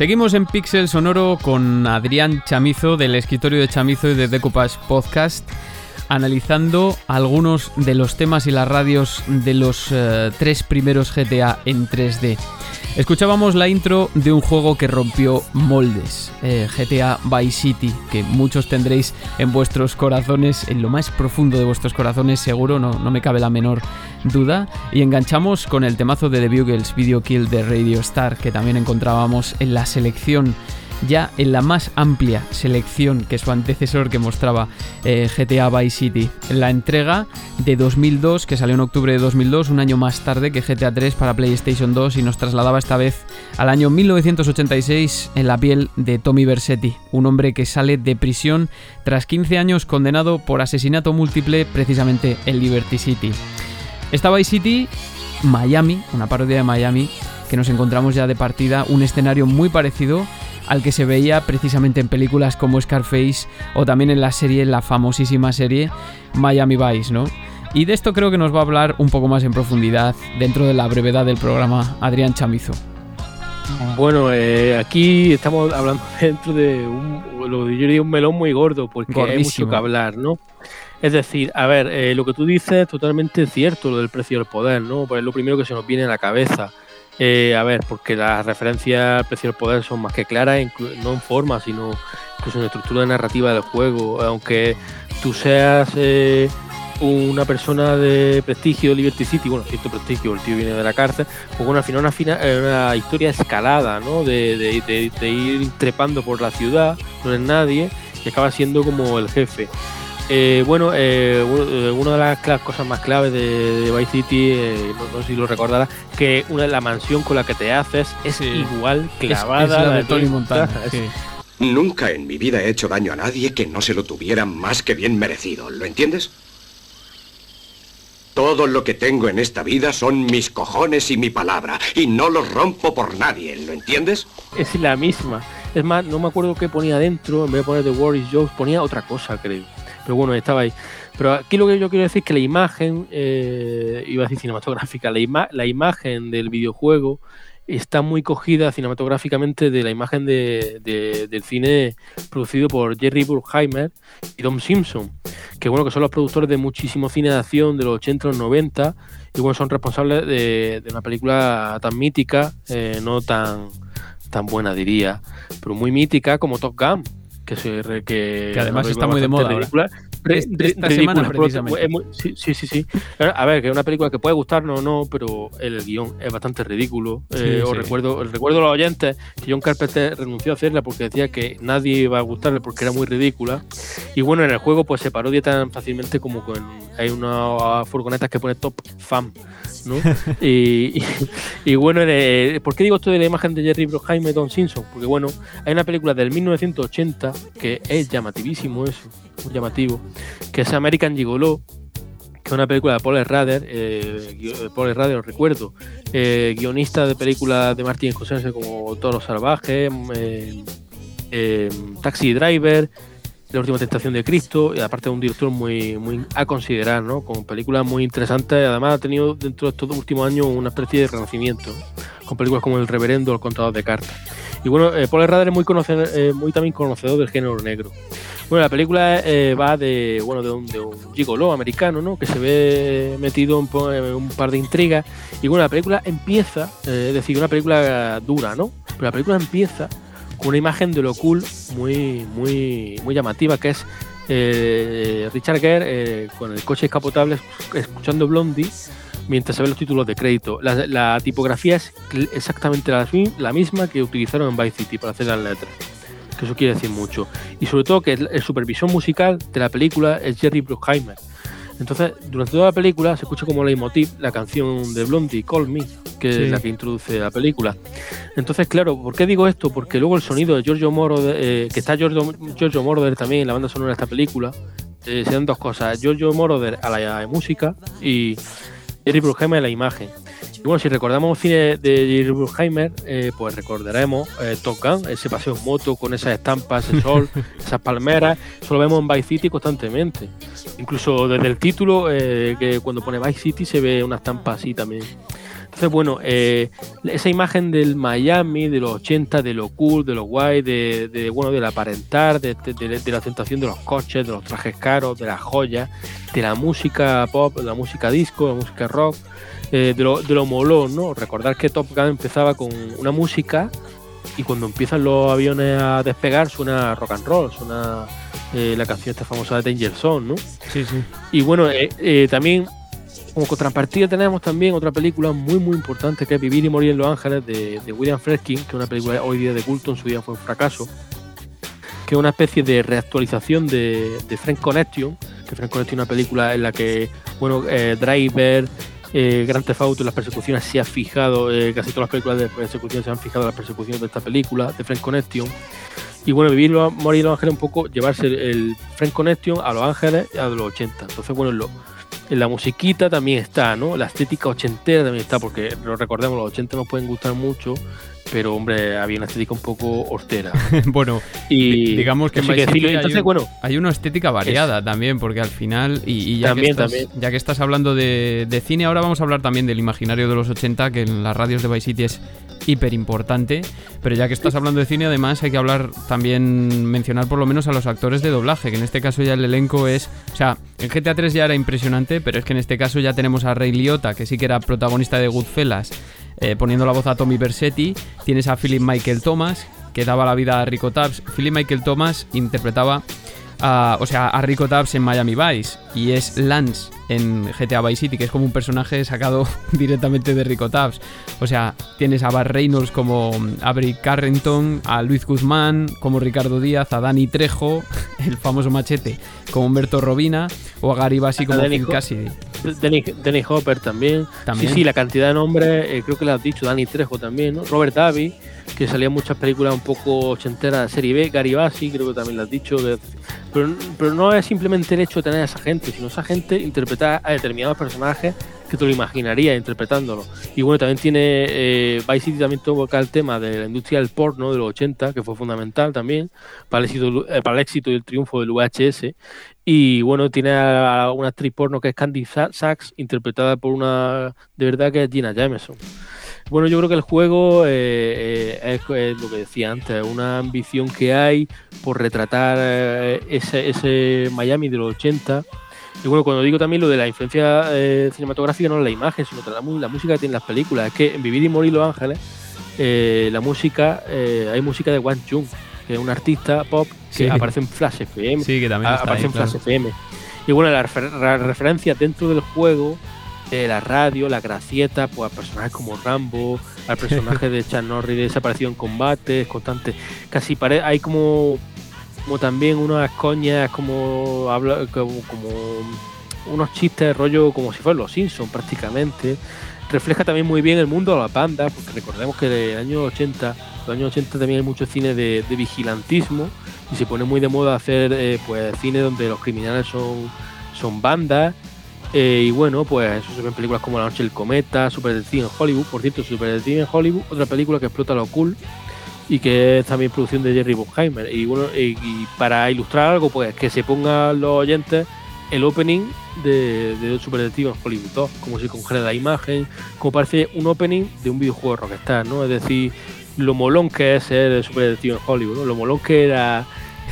Seguimos en Pixel Sonoro con Adrián Chamizo del escritorio de Chamizo y de Decoupage Podcast analizando algunos de los temas y las radios de los eh, tres primeros GTA en 3D. Escuchábamos la intro de un juego que rompió moldes, eh, GTA Vice City, que muchos tendréis en vuestros corazones, en lo más profundo de vuestros corazones seguro, no, no me cabe la menor duda. Y enganchamos con el temazo de The Bugles Video Kill de Radio Star, que también encontrábamos en la selección ya en la más amplia selección que su antecesor que mostraba eh, GTA Vice City. La entrega de 2002, que salió en octubre de 2002, un año más tarde que GTA 3 para PlayStation 2 y nos trasladaba esta vez al año 1986 en la piel de Tommy Versetti, un hombre que sale de prisión tras 15 años condenado por asesinato múltiple precisamente en Liberty City. Esta Vice City, Miami, una parodia de Miami, que nos encontramos ya de partida, un escenario muy parecido al que se veía precisamente en películas como Scarface o también en la serie, la famosísima serie Miami Vice, ¿no? Y de esto creo que nos va a hablar un poco más en profundidad dentro de la brevedad del programa Adrián Chamizo. Bueno, eh, aquí estamos hablando *laughs* dentro de un, lo yo diría un melón muy gordo, porque hay mucho que hablar, ¿no? Es decir, a ver, eh, lo que tú dices es totalmente cierto, lo del precio del poder, ¿no? Pues es lo primero que se nos viene a la cabeza. Eh, a ver, porque las referencias al precio del poder son más que claras, no en forma, sino incluso en estructura de narrativa del juego. Aunque tú seas eh, una persona de prestigio, Liberty City, bueno, cierto prestigio, el tío viene de la cárcel, pues bueno, al final una, una historia escalada, ¿no? De, de, ir trepando por la ciudad, no es nadie, y acaba siendo como el jefe. Eh, bueno, eh, eh, una de las cosas más claves de, Vice City, no, sé si lo recordarás, que una de la mansión con la que te haces es igual clavada es, la de Tony Montana. *laughs* Nunca en mi vida he hecho daño a nadie que no se lo tuviera más que bien merecido, ¿lo entiendes? Todo lo que tengo en esta vida son mis cojones y mi palabra, y no los rompo por nadie, ¿lo entiendes? Es la misma. Es más, no me acuerdo qué ponía dentro, en vez de poner The War is Jokes, ponía otra cosa, creo pero bueno, estaba ahí. Pero aquí lo que yo quiero decir es que la imagen, eh, iba a decir cinematográfica, la, imagen del videojuego está muy cogida cinematográficamente de la imagen de, del cine producido por Jerry Bruckheimer y Tom Simpson, que bueno, que son los productores de muchísimo cine de acción de los 80 y los 90, y bueno, son responsables de, una película tan mítica, eh, no tan, tan buena diría, pero muy mítica como Top Gun, que, además está muy de moda. esta semana precisamente. sí, sí, sí, A ver, que es una película que puede gustarnos o no, pero el guion es bastante ridículo. Eh, os recuerdo, recuerdo a los oyentes que John Carpenter renunció a hacerla porque decía que nadie iba a gustarle porque era muy ridícula. Y bueno, en el juego pues se parodia tan fácilmente como con hay unas furgonetas que pone Top Fan y, bueno, ¿por qué digo esto de la imagen de Jerry Bruckheimer y Don Simpson? Porque bueno, hay una película del 1980 que es llamativísimo eso, muy llamativo, que es American Gigolo, que es una película de Paul Rader, eh, Paul Rader, os recuerdo, eh, guionista de películas de Martin Scorsese como Toro Salvaje, eh, eh, Taxi Driver, la última tentación de Cristo, y aparte de un director muy, muy a considerar, ¿no? Con películas muy interesantes, además ha tenido dentro de estos últimos años una especie de renacimiento, con películas como El Reverendo o El Contador de Cartas. Y bueno, eh, Paul Radar es muy, conocedor, eh, muy también conocedor del género negro. Bueno, la película eh, va de, bueno, de un, de un gigolo americano, ¿no? Que se ve metido en, un par de intrigas. Y bueno, la película empieza, es decir, una película dura, ¿no? Pero la película empieza una imagen de lo cool muy, muy, muy llamativa, que es eh, Richard Gere eh, con el coche escapotable escuchando Blondie mientras se ven los títulos de crédito. La, tipografía es exactamente la, misma que utilizaron en Vice City para hacer las letras. Que eso quiere decir mucho. Y sobre todo que el supervisión musical de la película es Jerry Bruckheimer. Entonces, durante toda la película se escucha como leitmotiv la canción de Blondie, Call Me, que es la que introduce la película. Entonces, claro, ¿por qué digo esto? Porque luego el sonido de Giorgio Moroder, eh, que está Giorgio, Giorgio Moroder también en la banda sonora de esta película, eh, se dan dos cosas. Giorgio Moroder a la, música y Jerry Bruckheimer a la imagen. Y bueno, si recordamos cine de Jerry Bruckheimer, eh, pues recordaremos eh, Top Gun, ese paseo en moto con esas estampas, ese sol, *laughs* esas palmeras, eso lo vemos en Vice City constantemente. Incluso desde el título, eh, que cuando pone Vice City se ve una estampa así también. Entonces, bueno, eh, esa imagen del Miami, de los 80, de lo cool, de lo guay, de, de bueno, del aparentar, de, de, de, la tentación de los coches, de los trajes caros, de las joyas, de la música pop, de la música disco, de la música rock, eh, de, lo, de lo molón, ¿no? Recordar que Top Gun empezaba con una música y cuando empiezan los aviones a despegar suena rock and roll, suena eh, la canción esta famosa de Danger Zone, ¿no? Sí, sí. Y bueno, eh, eh, también como contrapartida tenemos también otra película muy muy importante que es Vivir y Morir en Los Ángeles de, William Friedkin, que es una película hoy día de culto, en su día fue un fracaso, que es una especie de reactualización de, de Frank Connection, que Frank Connection es una película en la que, bueno, eh, Driver, eh, Grand Theft Auto, las persecuciones se ha fijado, eh, casi todas las películas de persecución se han fijado en las persecuciones de esta película, de Frank Connection. Y bueno, vivir morir en Los Ángeles un poco, llevarse el, el Frank Connection a Los Ángeles a los 80. Entonces, bueno, lo, la musiquita también está, ¿no? La estética ochentera también está, porque recordemos, los 80 nos pueden gustar mucho, pero hombre, había una estética un poco hortera. *laughs* bueno, y digamos que, en que Vice decirlo. Entonces, hay, un- bueno, hay una estética variada también, porque al final, y, y ya, También, que estás, ya que estás hablando de, de cine, ahora vamos a hablar también del imaginario de los 80, que en las radios de Vice City es hiper importante, pero ya que estás hablando de cine, además hay que hablar también, mencionar por lo menos a los actores de doblaje, que en este caso ya el elenco es, o sea, en GTA 3 ya era impresionante, pero es que en este caso ya tenemos a Ray Liotta, que sí que era protagonista de Goodfellas, eh, poniendo la voz a Tommy Versetti, tienes a Philip Michael Thomas, que daba la vida a Rico Tubbs. Philip Michael Thomas interpretaba a, o sea, a Rico Tubbs en Miami Vice y es Lance en GTA Vice City, que es como un personaje sacado *laughs* directamente de Rico Tubbs. O sea, tienes a Bar Reynolds como Avery Carrington, a Luis Guzmán como Ricardo Díaz, a Danny Trejo, *laughs* el famoso machete, como Humberto Robina, o a Gary Bassi como Phil Cassidy. Danny Hopper también. También. Sí, sí, la cantidad de nombres, eh, creo que lo has dicho, Danny Trejo también, ¿no? Robert Davi, que salía en muchas películas un poco ochenteras de serie B, Gary Bassi, creo que también lo has dicho. pero, pero no es simplemente el hecho de tener a esa gente, sino esa gente interpretar a determinados personajes que te lo imaginarías interpretándolo. Y bueno, también tiene eh, Vice City también toca el tema de la industria del porno de los 80, que fue fundamental también para el éxito, eh, y el triunfo del VHS. Y bueno, tiene a una actriz porno que es Candy Sa- Sachs, interpretada por una de verdad que es Gina Jameson. Bueno, yo creo que el juego eh, eh, es, es lo que decía antes, una ambición que hay por retratar eh, ese, ese Miami de los 80. Y bueno, cuando digo también lo de la influencia eh, cinematográfica, no es la imagen, sino la, la música que tienen las películas. Es que en Vivir y Morir Los Ángeles, eh, la música, hay música de Wang Chung, que es un artista pop que Sí. aparece en Flash FM. Sí, que también a- está aparece ahí, en Flash claro. FM. Y bueno, las refer- las referencias dentro del juego, eh, la radio, la gracieta, pues a personajes como Rambo, al personaje de Chan Norris desaparecido en combate, constante. Casi pare hay como, como también unas coñas, como, como, unos chistes, rollo como si fueran los Simpsons prácticamente. Refleja también muy bien el mundo de las bandas, porque recordemos que en los años 80, los años 80 también hay mucho cine de, de vigilantismo y se pone muy de moda hacer eh, pues cine donde los criminales son, son bandas. Eh, y bueno, pues eso se ve en películas como La Noche del Cometa, Super Detective en Hollywood. Por cierto, Super Detective en Hollywood, otra película que explota lo cool y que es también producción de Jerry Bruckheimer. Y bueno, y, y para ilustrar algo, pues que se pongan los oyentes el opening de, de Super Detective en Hollywood 2, como se congela la imagen, como parece un opening de un videojuego de Rockstar, ¿no? Es decir, lo molón que es ser Super Detective en Hollywood, ¿no? Lo molón que era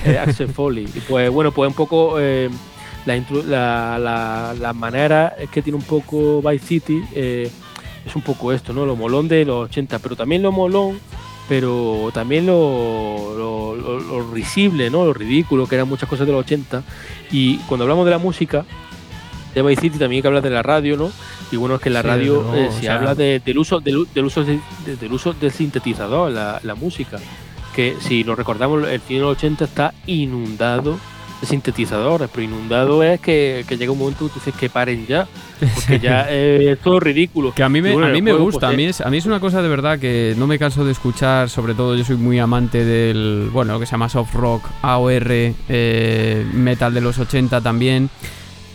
eh, Axel *laughs* Foley. Y pues bueno, pues un poco eh, la, la, la, manera es que tiene un poco Vice City, eh, es un poco esto, ¿no? Lo molón de los 80, pero también lo molón, pero también lo, lo, lo- lo risible, ¿no? Lo ridículo, que eran muchas cosas de los 80. Y cuando hablamos de la música, de Vice City también hay que hablar de la radio, ¿no? Y bueno, es que en la Sí, radio luego, eh, se sea- habla de- del uso del, del uso de- de- del uso del sintetizador, la, la música. Que si lo recordamos, el cine de los 80 está inundado de sintetizadores, pero inundado es que, que llega un momento que tú dices que paren ya, *laughs* porque ya eh, es todo ridículo. Que a mí me, bueno, a mí me juego, gusta, pues, a mí, eh, es, a mí es una cosa de verdad que no me canso de escuchar, sobre todo yo soy muy amante del, bueno, lo que se llama soft rock, AOR, eh, metal de los 80 también.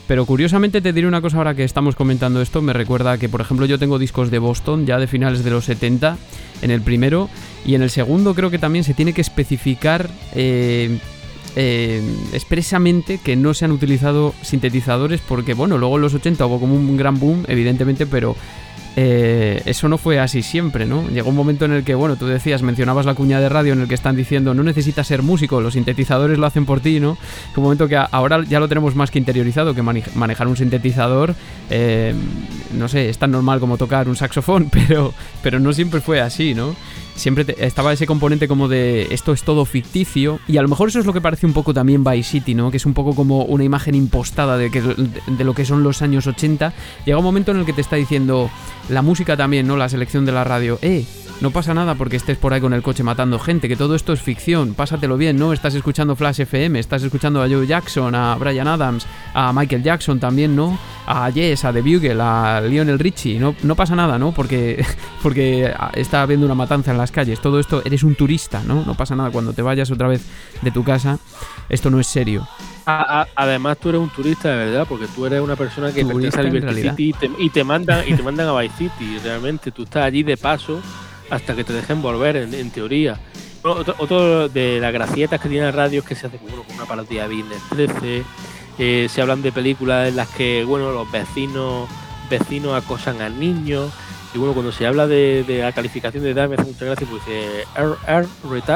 Pero curiosamente te diré una cosa ahora que estamos comentando esto, me recuerda que por ejemplo yo tengo discos de Boston ya de finales de los 70 en el primero y en el segundo creo que también se tiene que especificar eh, eh, expresamente que no se han utilizado sintetizadores porque bueno, luego en los 80 hubo como un gran boom evidentemente, pero eh, eso no fue así siempre, ¿no? Llegó un momento en el que, bueno, tú decías, mencionabas la cuña de radio en el que están diciendo, no necesitas ser músico, los sintetizadores lo hacen por ti, ¿no? un momento que ahora ya lo tenemos más que interiorizado, que manejar un sintetizador, eh, no sé, es tan normal como tocar un saxofón, *laughs* pero, pero no siempre fue así, ¿no? Siempre estaba ese componente como de esto es todo ficticio y a lo mejor eso es lo que parece un poco también Vice City, ¿no? Que es un poco como una imagen impostada de, que, de lo que son los años 80. Llega un momento en el que te está diciendo la música también, ¿no? La selección de la radio, eh, no pasa nada porque estés por ahí con el coche matando gente, que todo esto es ficción, pásatelo bien, ¿no? Estás escuchando Flash FM, estás escuchando a Joe Jackson, a Brian Adams, a Michael Jackson también, ¿no? A Jess, a The Bugle, a Lionel Richie, no, no pasa nada, ¿no? Porque, *laughs* porque está habiendo una matanza en las calles, todo esto, eres un turista, ¿no? No pasa nada cuando te vayas otra vez de tu casa, esto no es serio. Además tú eres un turista de verdad, porque tú eres una persona que pertenece a Liberty City y te, y te, mandan y te mandan a Vice City, realmente. Tú estás allí de paso hasta que te dejen volver, en, teoría. Otro, de las gracietas que tiene la radio es que se hace como una parodia de Business 13. Eh, se hablan de películas en las que bueno los vecinos vecinos acosan a niños. Y bueno, cuando se habla de, la calificación de edad me hace mucha gracia porque dice R,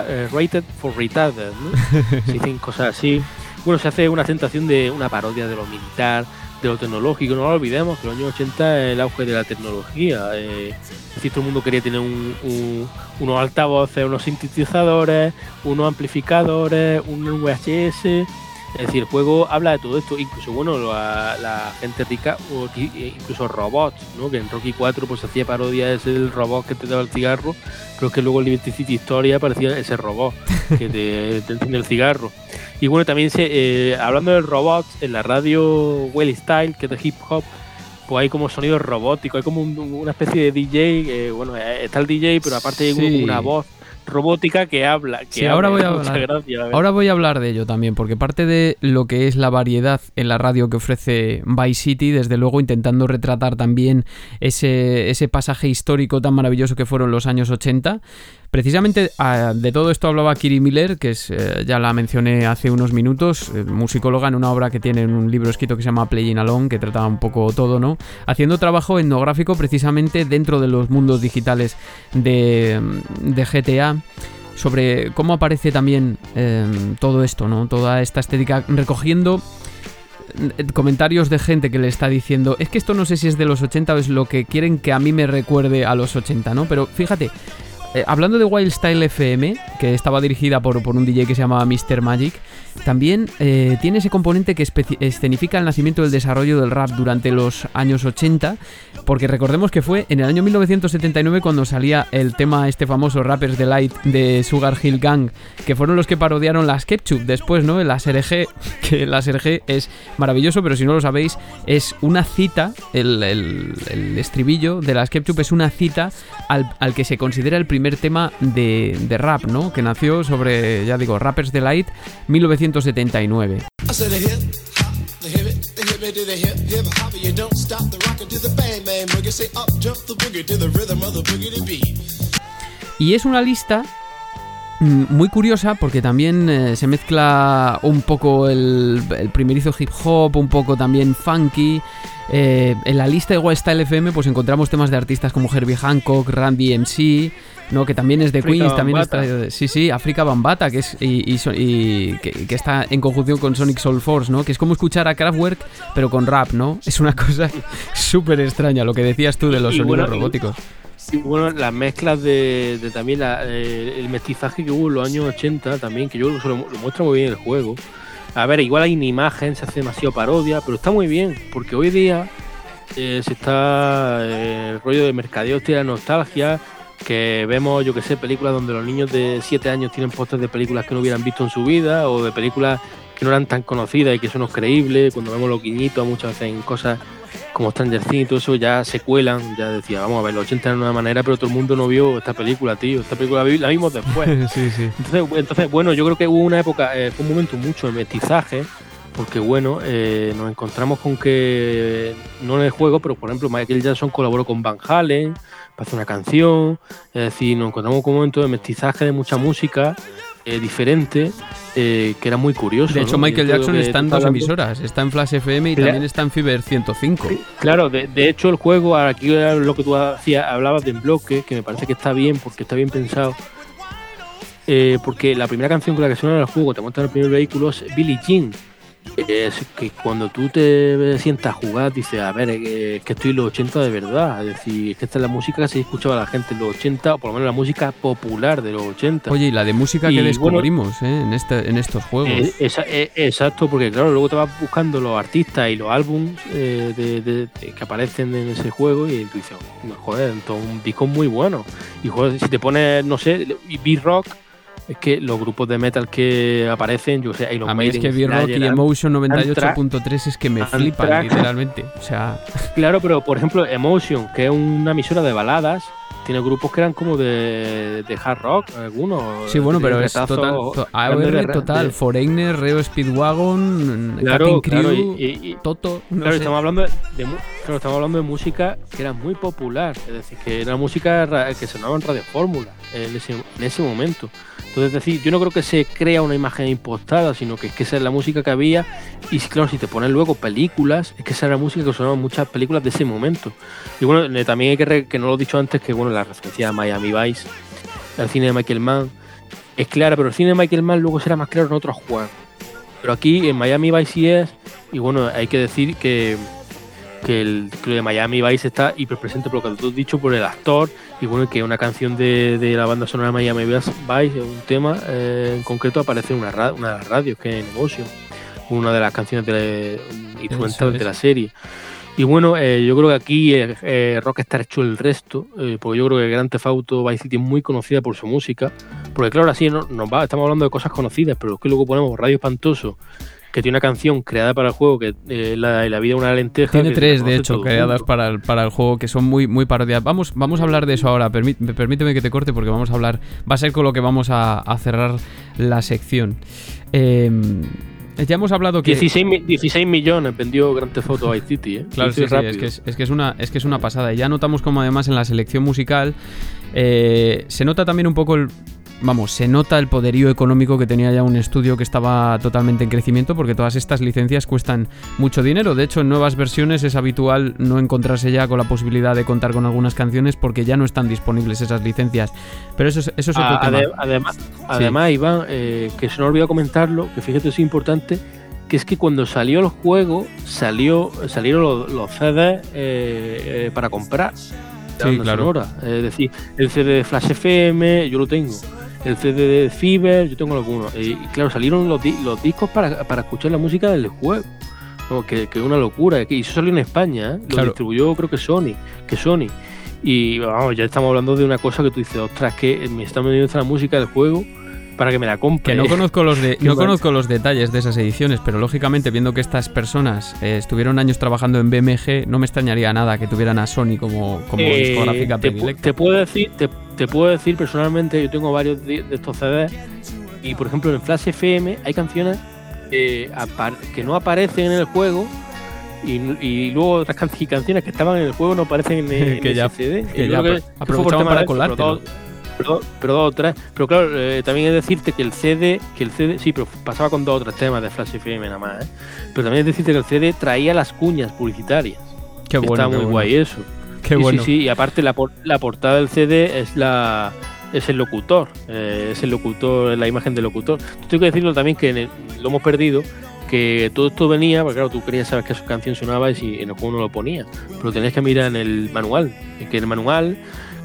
eh, rated for retarded, ¿no? *laughs* se dicen cosas así. Bueno, se hace una tentación de una parodia de lo militar, de lo tecnológico. No lo olvidemos que los años 80 es el auge de la tecnología. Eh, todo el mundo quería tener unos altavoces, unos sintetizadores, unos amplificadores, un VHS. Es decir, el juego habla de todo esto, incluso bueno, la, gente rica, o incluso robots, ¿no? Que en Rocky 4 pues hacía parodia es el robot que te daba el cigarro, pero que luego en Liberty City Historia aparecía ese robot que te, *laughs* te enciende el cigarro. Y bueno, también se, eh, hablando de robots, en la radio Well Style, que es de hip hop, pues hay como sonidos robóticos, hay como una especie de DJ, eh, bueno, eh, está el DJ, pero aparte hay una voz robótica que habla. Que ahora, voy a *laughs* hablar, ahora voy a hablar de ello también, porque parte de lo que es la variedad en la radio que ofrece Vice City, desde luego intentando retratar también ese, ese pasaje histórico tan maravilloso que fueron los años 80, Precisamente ah, de todo esto hablaba Kiri Miller, que es, eh, ya la mencioné hace unos minutos, eh, musicóloga en una obra que tiene en un libro escrito que se llama Playing Alone, que trataba un poco todo, ¿no? Haciendo trabajo etnográfico precisamente dentro de los mundos digitales de, GTA sobre cómo aparece también em, todo esto, ¿no? Toda esta estética recogiendo eh, comentarios de gente que le está diciendo, es que esto no sé si es de los 80 o es lo que quieren que a mí me recuerde a los 80, ¿no? Pero fíjate, eh, hablando de Wild Style FM, que estaba dirigida por, por un DJ que se llamaba Mr. Magic, también eh, tiene ese componente que escenifica el nacimiento del desarrollo del rap durante los años 80, porque recordemos que fue en el año 1979 cuando salía el tema este famoso Rappers Delight de Sugar Hill Gang, que fueron los que parodiaron las Ketchup después, ¿no? El ASRG, *laughs* que el ASRG es maravilloso, pero si no lo sabéis, es una cita, el, estribillo de las Ketchup es una cita al, al, que se considera el primer tema de, de rap, ¿no? Que nació sobre, ya digo, Rappers Delight 1979 1979. Y es una lista mm, muy curiosa porque también eh, se mezcla un poco el, el, primerizo hip hop, un poco también funky. Eh, en la lista de Wild Style FM pues encontramos temas de artistas como Herbie Hancock, Randy MC, no, que también es de Queens, también está. Sí, sí, África Bambata, que es. y, que, está en conjunción con Sonic Soul Force, ¿no? Que es como escuchar a Kraftwerk, pero con rap, ¿no? *laughs* Es una cosa súper extraña lo que decías tú de los sonidos robóticos. Y bueno, las mezclas de, también eh, el mestizaje que hubo en los años 80 también, que yo creo que lo, lo muestra muy bien el juego. A ver, igual hay una imagen, se hace demasiado parodia, pero está muy bien, porque hoy día eh, se está eh, el rollo de mercadeo, de la nostalgia, que vemos, yo que sé, películas donde los niños de 7 años tienen postes de películas que no hubieran visto en su vida o de películas que no eran tan conocidas y que son creíbles, cuando vemos los guiñitos muchas veces en cosas como Stranger Things y todo eso ya se cuelan, ya decía, vamos a ver, los 80 de una manera, pero todo el mundo no vio esta película, tío, esta película la vimos después. *laughs* Entonces, bueno, yo creo que hubo una época, eh, fue un momento mucho de mestizaje, porque bueno, eh, nos encontramos con que, no en el juego, pero por ejemplo Michael Jackson colaboró con Van Halen, para hacer una canción, es decir, nos encontramos con un momento de mestizaje de mucha música eh, diferente, eh, que era muy curioso. De hecho, ¿no? Michael Jackson está en dos hablando- emisoras. Está en Flash FM y también está en Fiber 105. Claro, de, de hecho el juego, aquí era lo que tú hacías, hablabas de en bloque, que me parece que está bien porque está bien pensado. Eh, porque la primera canción con la que suena en el juego, te montas en el primer vehículo, es Billie Jean. Eh, Es que cuando tú te sientas a jugar, dices, a ver, eh, es que estoy en los 80 de verdad. Es decir, es que esta es la música que se escuchaba la gente en los 80, o por lo menos la música popular de los 80. Oye, y la de música que bueno, descubrimos ¿eh? en, este, en estos juegos. Eh, esa- eh, exacto, porque claro, luego te vas buscando los artistas y los álbums de, de- de- que aparecen en ese juego y tú dices, "Oh, joder, entonces un disco muy bueno. Y joder, si te pones, no sé, B-Rock, es que los grupos de metal que aparecen, yo sé, Iron a mí es Maiden, que V-Rock y Emotion Anthrax- 98.3 es que me flipan, literalmente. O sea, *laughs* Claro, pero por ejemplo, Emotion, que es una emisora de baladas, tiene grupos que eran como de, de hard rock, algunos. sí, bueno, pero es total. to- AOR total. Foreigner, Reo Speedwagon, Claro, Crew, y- y- y- Toto. no claro, sé. estamos hablando de, de mu- claro, estamos hablando de música que era muy popular, es decir, que era música que sonaba en Radio Fórmula en ese, en ese momento. Entonces, es decir, yo no creo que se crea una imagen impostada, sino que es que esa es la música que había. Y claro, si te pones luego películas, es que esa era la música que sonaban muchas películas de ese momento. Y bueno, eh, también hay que, que no lo he dicho antes, que bueno, la referencia a Miami Vice, al cine de Michael Mann, es clara, pero el cine de Michael Mann luego será más claro en otros juegos. Pero aquí en Miami Vice sí es, y bueno, hay que decir que, que el lo de Miami Vice está hiperpresente por lo que tú has dicho, por el actor, y bueno, que una canción de, de la banda sonora de Miami Vice, un tema eh, en concreto, aparece en una, ra- una de las radios, que es en Emotion, una de las canciones de, instrumentales es. de la serie. Y bueno, eh, yo creo que aquí eh, eh, Rockstar hecho el resto, porque yo creo que Grand Theft Auto Vice City es muy conocida por su música, porque claro, así no, nos va, estamos hablando de cosas conocidas, pero es que luego ponemos Radio Espantoso, que tiene una canción creada para el juego, que eh, la, la vida una lenteja. Tiene tres, de hecho, creadas para el, para el juego que son muy, muy parodias. Vamos, vamos a hablar de eso ahora. Permí- permíteme que te corte porque vamos a hablar. Va a ser con lo que vamos a, a cerrar la sección. Eh, ya hemos hablado que. 16, mi- 16 millones vendió Grand Theft Auto Vice City, ¿eh? Claro, sí, sí, es, que es, es que es una, es que es una pasada. Y ya notamos como además en la selección musical eh, se nota también un poco el... Vamos, se nota el poderío económico que tenía ya un estudio que estaba totalmente en crecimiento porque todas estas licencias cuestan mucho dinero. De hecho, en nuevas versiones es habitual no encontrarse ya con la posibilidad de contar con algunas canciones porque ya no están disponibles esas licencias. Pero eso es, eso es otro A- tema. ade- además, además, Iván, eh, que se nos olvidó comentarlo, que fíjate es importante, que es que cuando salió el juego, salió, salieron los, los CDs eh, eh, para comprar. Sí, claro. sonora. Es decir, el CD de Flash FM, yo lo tengo. El CD de Fiber, yo tengo algunos. Y claro, salieron los, di- los discos para, para escuchar la música del juego. No, que, que es una locura. Y eso salió en España, ¿eh? Lo Claro. distribuyó creo que Sony. Que Sony. Y vamos, ya estamos hablando de una cosa que tú dices, ostras, que me está vendiendo esta música del juego para que me la compre. Que no conozco los de, *laughs* no conozco los detalles de esas ediciones, pero lógicamente viendo que estas personas eh, estuvieron años trabajando en BMG, no me extrañaría nada que tuvieran a Sony como, como Eh, discográfica te, predilecta. te puedo decir, te, te puedo decir personalmente, yo tengo varios de, de estos CDs y por ejemplo en Flash FM hay canciones eh, que no aparecen en el juego y, y luego otras can- canciones que estaban en el juego no aparecen en, *laughs* el- en Que ya- ese CD. que ya que fue por aprovechaban tema para eso, pero Pero, dos- o tres. Pero claro, eh, también es decirte que el CD, que el CD, sí, pero pasaba con dos o tres temas de Flash FM nada más, ¿eh? Pero también es decirte que el CD traía las cuñas publicitarias. Qué bueno, Está muy bueno. guay eso. Qué Sí, bueno. Sí, sí, y aparte la, la portada del CD es la es el locutor, eh, es el locutor, la imagen del locutor. Tengo que decirlo también que en el- lo hemos perdido, que todo esto venía, porque claro, tú querías saber qué su canción sonaba y si en el juego no lo ponía, pero tenías que mirar en el manual, y que el manual,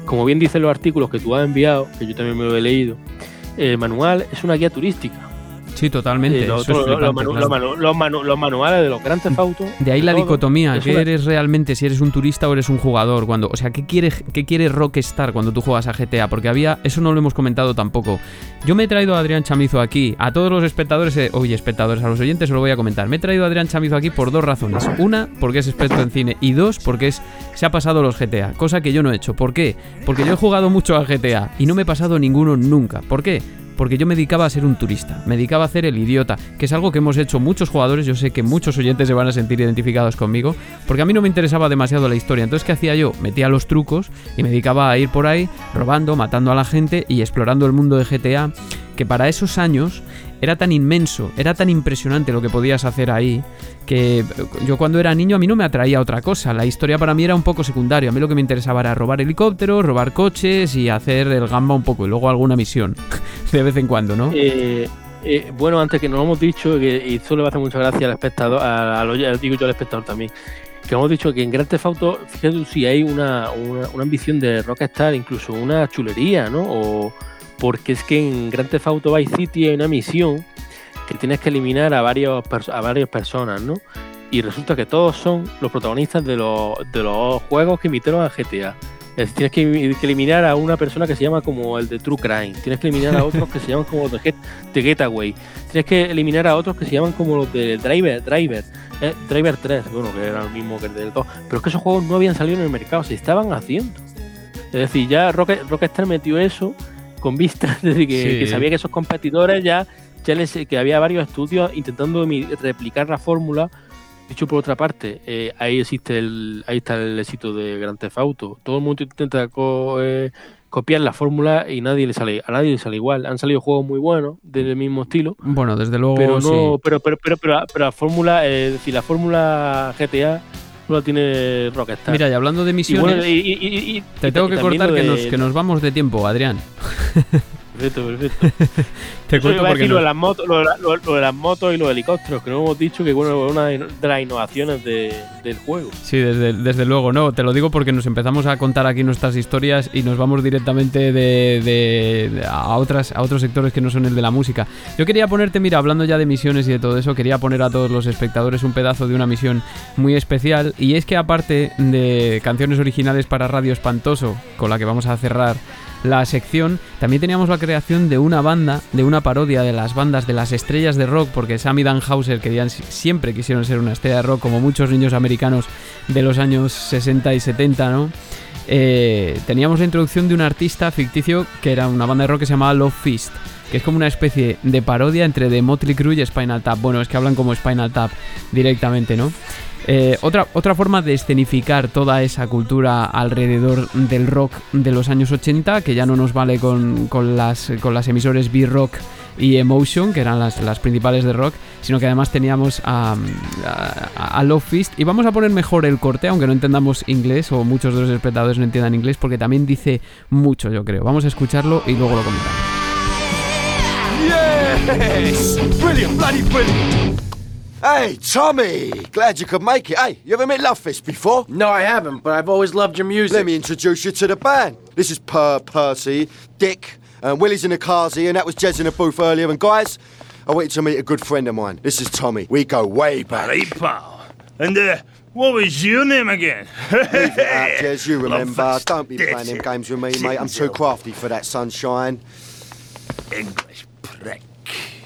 como bien dicen los artículos que tú has enviado, que yo también me lo he leído, el manual es una guía turística. Sí, totalmente. Los, manu- los manu- los manuales de los Grand Theft Auto. De ahí la todo, dicotomía, es ¿qué una- eres realmente? Si eres un turista o eres un jugador. Cuando, o sea, ¿qué quiere, ¿qué quiere Rockstar cuando tú juegas a GTA? Porque había, eso no lo hemos comentado tampoco. Yo me he traído a Adrián Chamizo aquí, a todos los espectadores, eh, oye, espectadores, a los oyentes se lo voy a comentar. Me he traído a Adrián Chamizo aquí por dos razones. Una, porque es experto en cine, y dos, porque es, se ha pasado los GTA, cosa que yo no he hecho. ¿Por qué? Porque yo he jugado mucho al GTA y no me he pasado ninguno nunca. ¿Por qué? Porque yo me dedicaba a ser un turista, me dedicaba a hacer el idiota, que es algo que hemos hecho muchos jugadores, yo sé que muchos oyentes se van a sentir identificados conmigo, porque a mí no me interesaba demasiado la historia, entonces ¿qué hacía yo? Metía los trucos y me dedicaba a ir por ahí robando, matando a la gente y explorando el mundo de GTA, que para esos años era tan inmenso, era tan impresionante lo que podías hacer ahí, que yo cuando era niño a mí no me atraía otra cosa. La historia para mí era un poco secundario. A mí lo que me interesaba era robar helicópteros, robar coches y hacer el gamba un poco, y luego alguna misión, *laughs* de vez en cuando, ¿no? Eh, eh, bueno, antes que nos lo hemos dicho, y esto le va a hacer mucha gracia al espectador, al, digo yo al espectador también, que hemos dicho que en Grand Theft Auto, fíjate si hay una, una, ambición de Rockstar, incluso una chulería, ¿no? O, porque es que en Grand Theft Auto Vice City hay una misión que tienes que eliminar a, varios, a varias personas, ¿no? Y resulta que todos son los protagonistas de los, de los juegos que invitaron a GTA tienes que, eliminar a una persona que se llama como el de True Crime. Tienes que eliminar a otros que se llaman como los de, Getaway. Tienes que eliminar a otros que se llaman como los de Driver, Driver, eh, Driver 3, bueno, que era el mismo que el del 2. Pero es que esos juegos no habían salido en el mercado, se estaban haciendo. Es decir, ya Rockstar metió eso con vistas *laughs* de que, sabía que esos competidores ya, ya les, que había varios estudios intentando replicar la fórmula Dicho por otra parte, eh, ahí existe el, ahí está el éxito de Grand Theft Auto. Todo el mundo intenta eh, copiar la fórmula y nadie le sale, a nadie le sale igual. Han salido juegos muy buenos del mismo estilo. Bueno, desde luego. Pero no, pero, pero, pero, pero, la fórmula, eh, decir, la fórmula GTA no la tiene Rockstar. Mira, y hablando de misiones, te tengo que cortar que nos, que nos vamos de tiempo, Adrián. *laughs* Perfecto, perfecto. *laughs* Te cuento porque lo, de las motos, lo, de las motos y los helicópteros, que no hemos dicho que bueno, una de las innovaciones del juego. Sí, desde, desde luego, no. Te lo digo porque nos empezamos a contar aquí nuestras historias y nos vamos directamente de, a, otras, a otros sectores que no son el de la música. Yo quería ponerte, mira, hablando ya de misiones y de todo eso, quería poner a todos los espectadores un pedazo de una misión muy especial. Y es que aparte de canciones originales para Radio Espantoso, con la que vamos a cerrar la sección, también teníamos la creación de una banda, de una parodia de las bandas de las estrellas de rock, porque Sammy Danhauser querían, siempre quisieron ser una estrella de rock, como muchos niños americanos de los años 60 y 70, ¿no? Eh, teníamos la introducción de un artista ficticio que era una banda de rock que se llamaba Love Fist, que es como una especie de parodia entre The Motley Crue y Spinal Tap. Bueno, es que hablan como Spinal Tap directamente, ¿no? Eh, otra, otra forma de escenificar toda esa cultura alrededor del rock de los años 80, que ya no nos vale con, las, con las emisores B-Rock y Emotion, que eran las, las, principales de rock, sino que además teníamos a, a, Love Fist. Y vamos a poner mejor el corte, aunque no entendamos inglés, o muchos de los espectadores no entiendan inglés, porque también dice mucho, yo creo. Vamos a escucharlo y luego lo comentamos. Brilliant, bloody brilliant. Hey, Tommy! Glad you could make it. Hey, you ever met Love Fist before? No, I haven't, but I've always loved your music. Let me introduce you to the band. This is Per Percy, Dick, and Willie's in the Carsey, and that was Jez in the booth earlier. And guys, I want you to meet a good friend of mine. This is Tommy. We go way back. Hey, pal. And, uh, what was your name again? *laughs* Leave it out, Jez. You *laughs* remember. Don't be playing them games with me, mate. I'm too crafty for that sunshine. English prick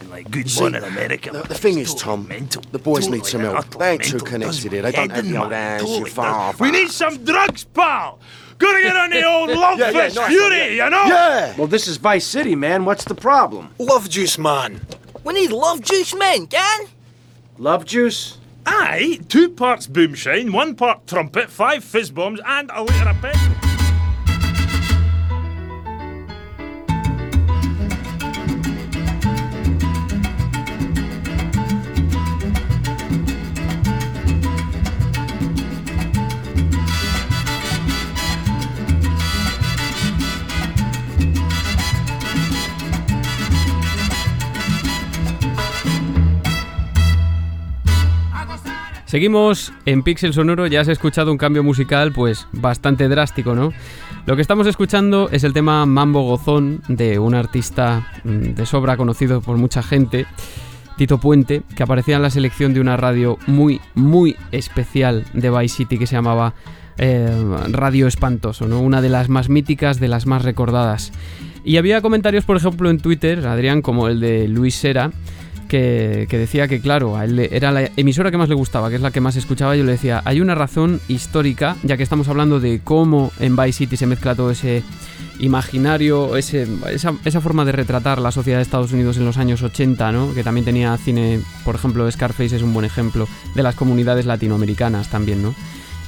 like good See, morning America. The, the thing is, Tom, mental, the boys totally need some help. They ain't too connected here. They don't have the old hands, totally far. We need some drugs, pal. Gotta get on the *laughs* old love yeah, yeah, nice fury, you know? Yeah. Well, this is Vice City, man. What's the problem? Love juice, man. We need love juice man, can? Love juice? Aye, two parts boomshine, one part trumpet, five fizz bombs, and a litre of petrol. Seguimos en Pixel Sonoro, ya has escuchado un cambio musical pues bastante drástico, ¿no? Lo que estamos escuchando es el tema Mambo Gozón de un artista mm, de sobra conocido por mucha gente, Tito Puente, que aparecía en la selección de una radio muy, muy especial de Vice City que se llamaba eh, Radio Espantoso, ¿no? Una de las más míticas, de las más recordadas. Y había comentarios, por ejemplo, en Twitter, Adrián, como el de Luis Sera, que, decía que, claro, a él era la emisora que más le gustaba, que es la que más escuchaba. Yo le decía, hay una razón histórica, ya que estamos hablando de cómo en Vice City se mezcla todo ese imaginario, ese, esa, forma de retratar la sociedad de Estados Unidos en los años 80, ¿no? que también tenía cine, por ejemplo, Scarface es un buen ejemplo, de las comunidades latinoamericanas también, ¿no?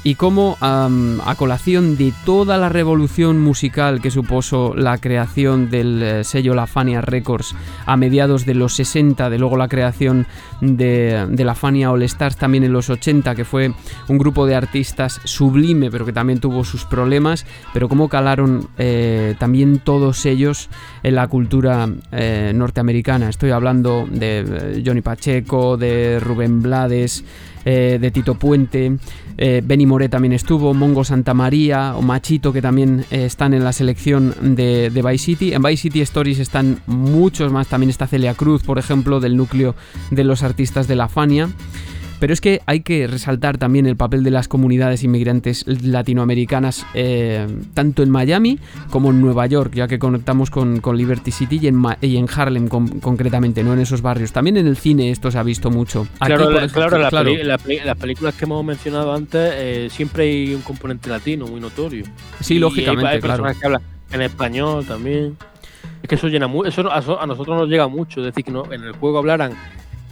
Y cómo a colación de toda la revolución musical que supuso la creación del eh, sello La Fania Records a mediados de los 60, de luego la creación de, de la Fania All Stars también en los 80, que fue un grupo de artistas sublime, pero que también tuvo sus problemas, pero cómo calaron eh, también todos ellos en la cultura eh, norteamericana. Estoy hablando de eh, Johnny Pacheco, de Rubén Blades, de Tito Puente, eh, Benny Moré también estuvo, Mongo Santa María o Machito que también eh, están en la selección de, de Vice City. En Vice City Stories están muchos más, también está Celia Cruz, por ejemplo, del núcleo de los artistas de la Fania. Pero es que hay que resaltar también el papel de las comunidades inmigrantes latinoamericanas, eh, tanto en Miami como en Nueva York, ya que conectamos con, con Liberty City y en, Ma- y en Harlem con- concretamente, no en esos barrios. También en el cine esto se ha visto mucho. Aquí, Claro, ejemplo, claro, la claro. la las películas que hemos mencionado antes eh, siempre hay un componente latino muy notorio. Sí, Y lógicamente, hay claro. personas que hablan en español también. Es que eso llena mu- eso a, so- a nosotros nos llega mucho, es decir, que no, en el juego hablaran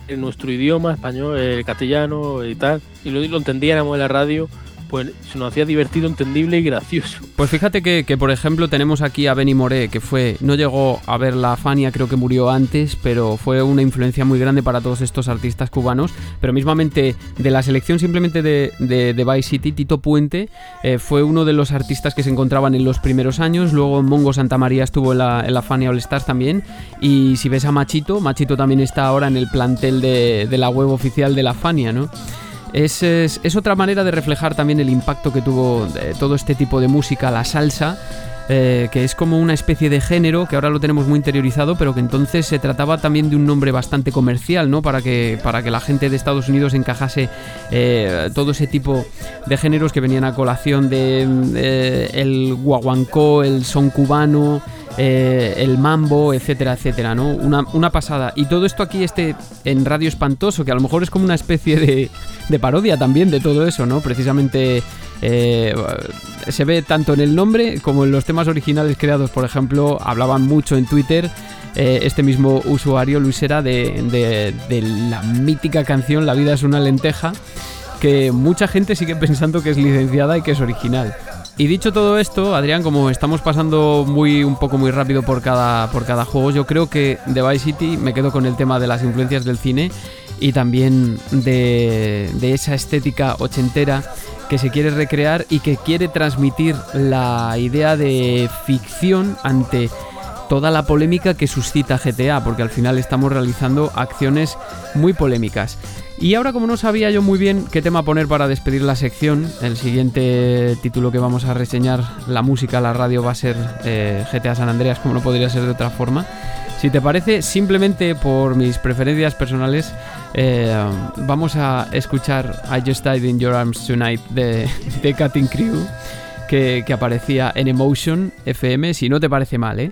en nuestro idioma español, el castellano y tal, y lo, lo entendiéramos en la radio, pues se nos hacía divertido, entendible y gracioso. Pues fíjate que, que, por ejemplo, tenemos aquí a Benny Moré, que fue, no llegó a ver la Fania, creo que murió antes, pero fue una influencia muy grande para todos estos artistas cubanos. Pero mismamente de la selección simplemente de, de, de Vice City, Tito Puente eh, fue uno de los artistas que se encontraban en los primeros años. Luego Mongo Santa María estuvo en la, en la Fania All Stars también. Y si ves a Machito, Machito también está ahora en el plantel de, de la web oficial de la Fania, ¿no? Es, es- otra manera de reflejar también el impacto que tuvo eh, todo este tipo de música, la salsa, eh, que es como una especie de género que ahora lo tenemos muy interiorizado, pero que entonces se trataba también de un nombre bastante comercial, ¿no? Para que, para que la gente de Estados Unidos encajase eh, todo ese tipo de géneros que venían a colación de el guaguancó, el son cubano, eh, el mambo, etcétera, etcétera, ¿no? Una, una pasada. Y todo esto aquí este en Radio Espantoso, que a lo mejor es como una especie de, de parodia también de todo eso, ¿no? Precisamente eh, se ve tanto en el nombre como en los temas originales creados, por ejemplo, hablaban mucho en Twitter. eh, este mismo usuario, Luisera, de, la mítica canción La vida es una lenteja, que mucha gente sigue *laughs* pensando que es licenciada y que es original. Y dicho todo esto, Adrián, como estamos pasando muy un poco muy rápido por cada, por cada juego, yo creo que de Vice City me quedo con el tema de las influencias del cine y también de, de esa estética ochentera que se quiere recrear y que quiere transmitir la idea de ficción ante toda la polémica que suscita GTA, porque al final estamos realizando acciones muy polémicas. Y ahora como no sabía yo muy bien qué tema poner para despedir la sección, el siguiente título que vamos a reseñar, la música, la radio, va a ser eh, GTA San Andreas, como no podría ser de otra forma. Si te parece, simplemente por mis preferencias personales, eh, vamos a escuchar I Just Died in Your Arms Tonight de, de Cutting Crew, que, que aparecía en Emotion FM, si no te parece mal, ¿eh?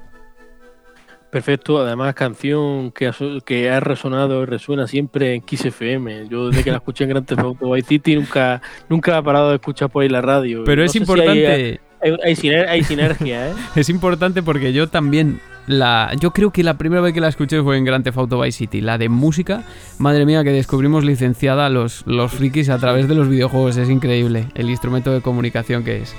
Perfecto, además canción que ha, que ha resonado y resuena siempre en Kiss FM. Yo desde que la escuché en Grand Theft Auto Vice City nunca, nunca he parado de escuchar por ahí la radio. Pero No es si importante- hay, hay- hay siner- hay sinergia, ¿eh? *laughs* Es importante porque yo también la yo creo que la primera vez que la escuché fue en Grand Theft Auto Vice City, la de música. Madre mía, que descubrimos licenciada los los frikis a través de los videojuegos, es increíble el instrumento de comunicación que es.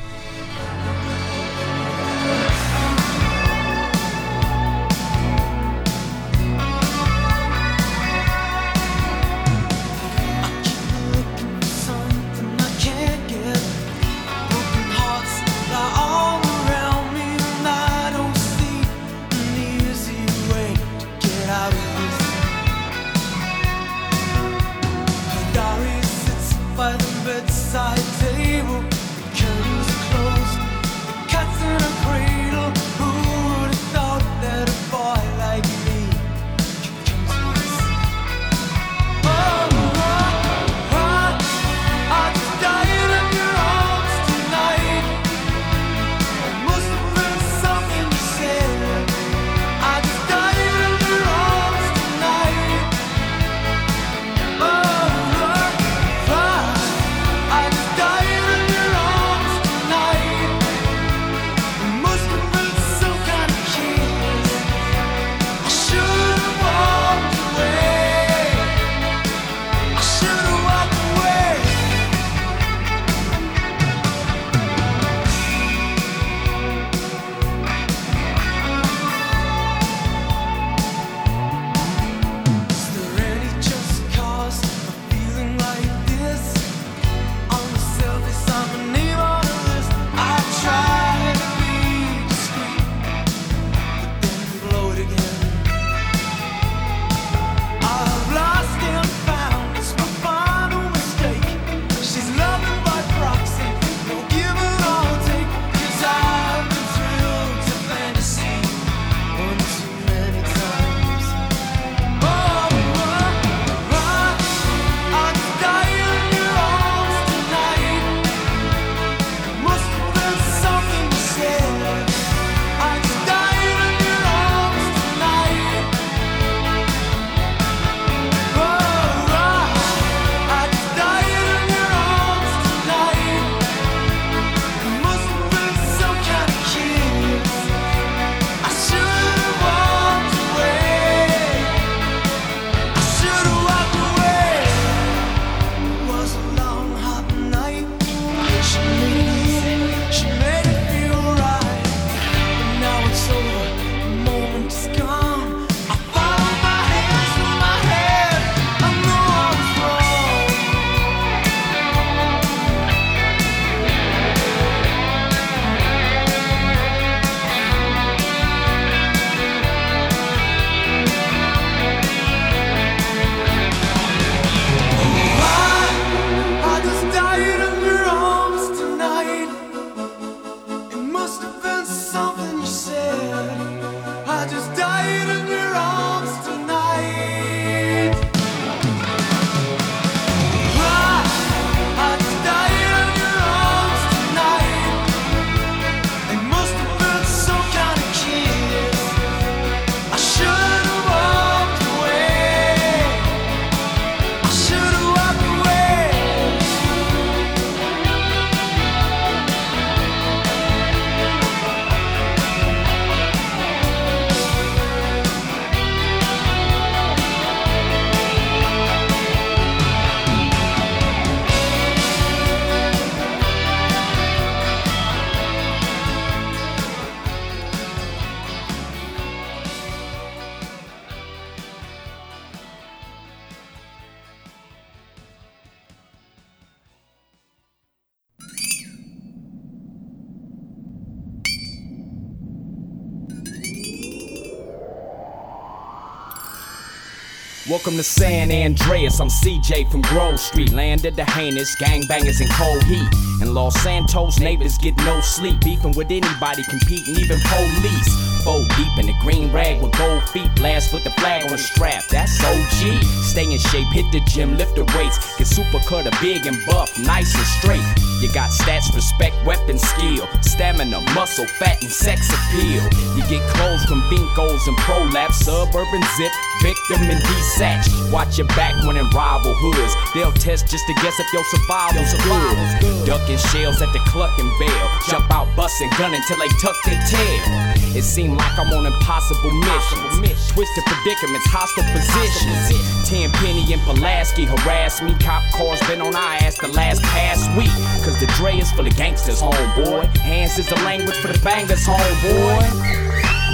Welcome to San Andreas. I'm CJ from Grove Street. Land of the heinous, gangbangers in cold heat. In Los Santos, neighbors get no sleep. Beefing with anybody, competing, even police. Four deep in the green rag with gold feet. Last with the flag on the strap. That's OG. Stay in shape, hit the gym, lift the weights. Get super cut, big and buff, nice and straight. You got stats, respect, weapon skill, stamina, muscle, fat, and sex appeal. You get clothes from Binkos and Prolapse, suburban zip, victim and desatch. Watch your back when in rival hoods. They'll test just to guess if your survival's good. Ducking shells at the clucking bell. Jump out, busting, gun until they tuck their tail. It seemed like I'm on impossible missions. Twisted predicaments, hostile positions. Ten Penny and Pulaski harass me. Cop cars been on our ass the last past week. Cause the Dre is for the gangsters, homeboy. Hands is the language for the bangers, homeboy.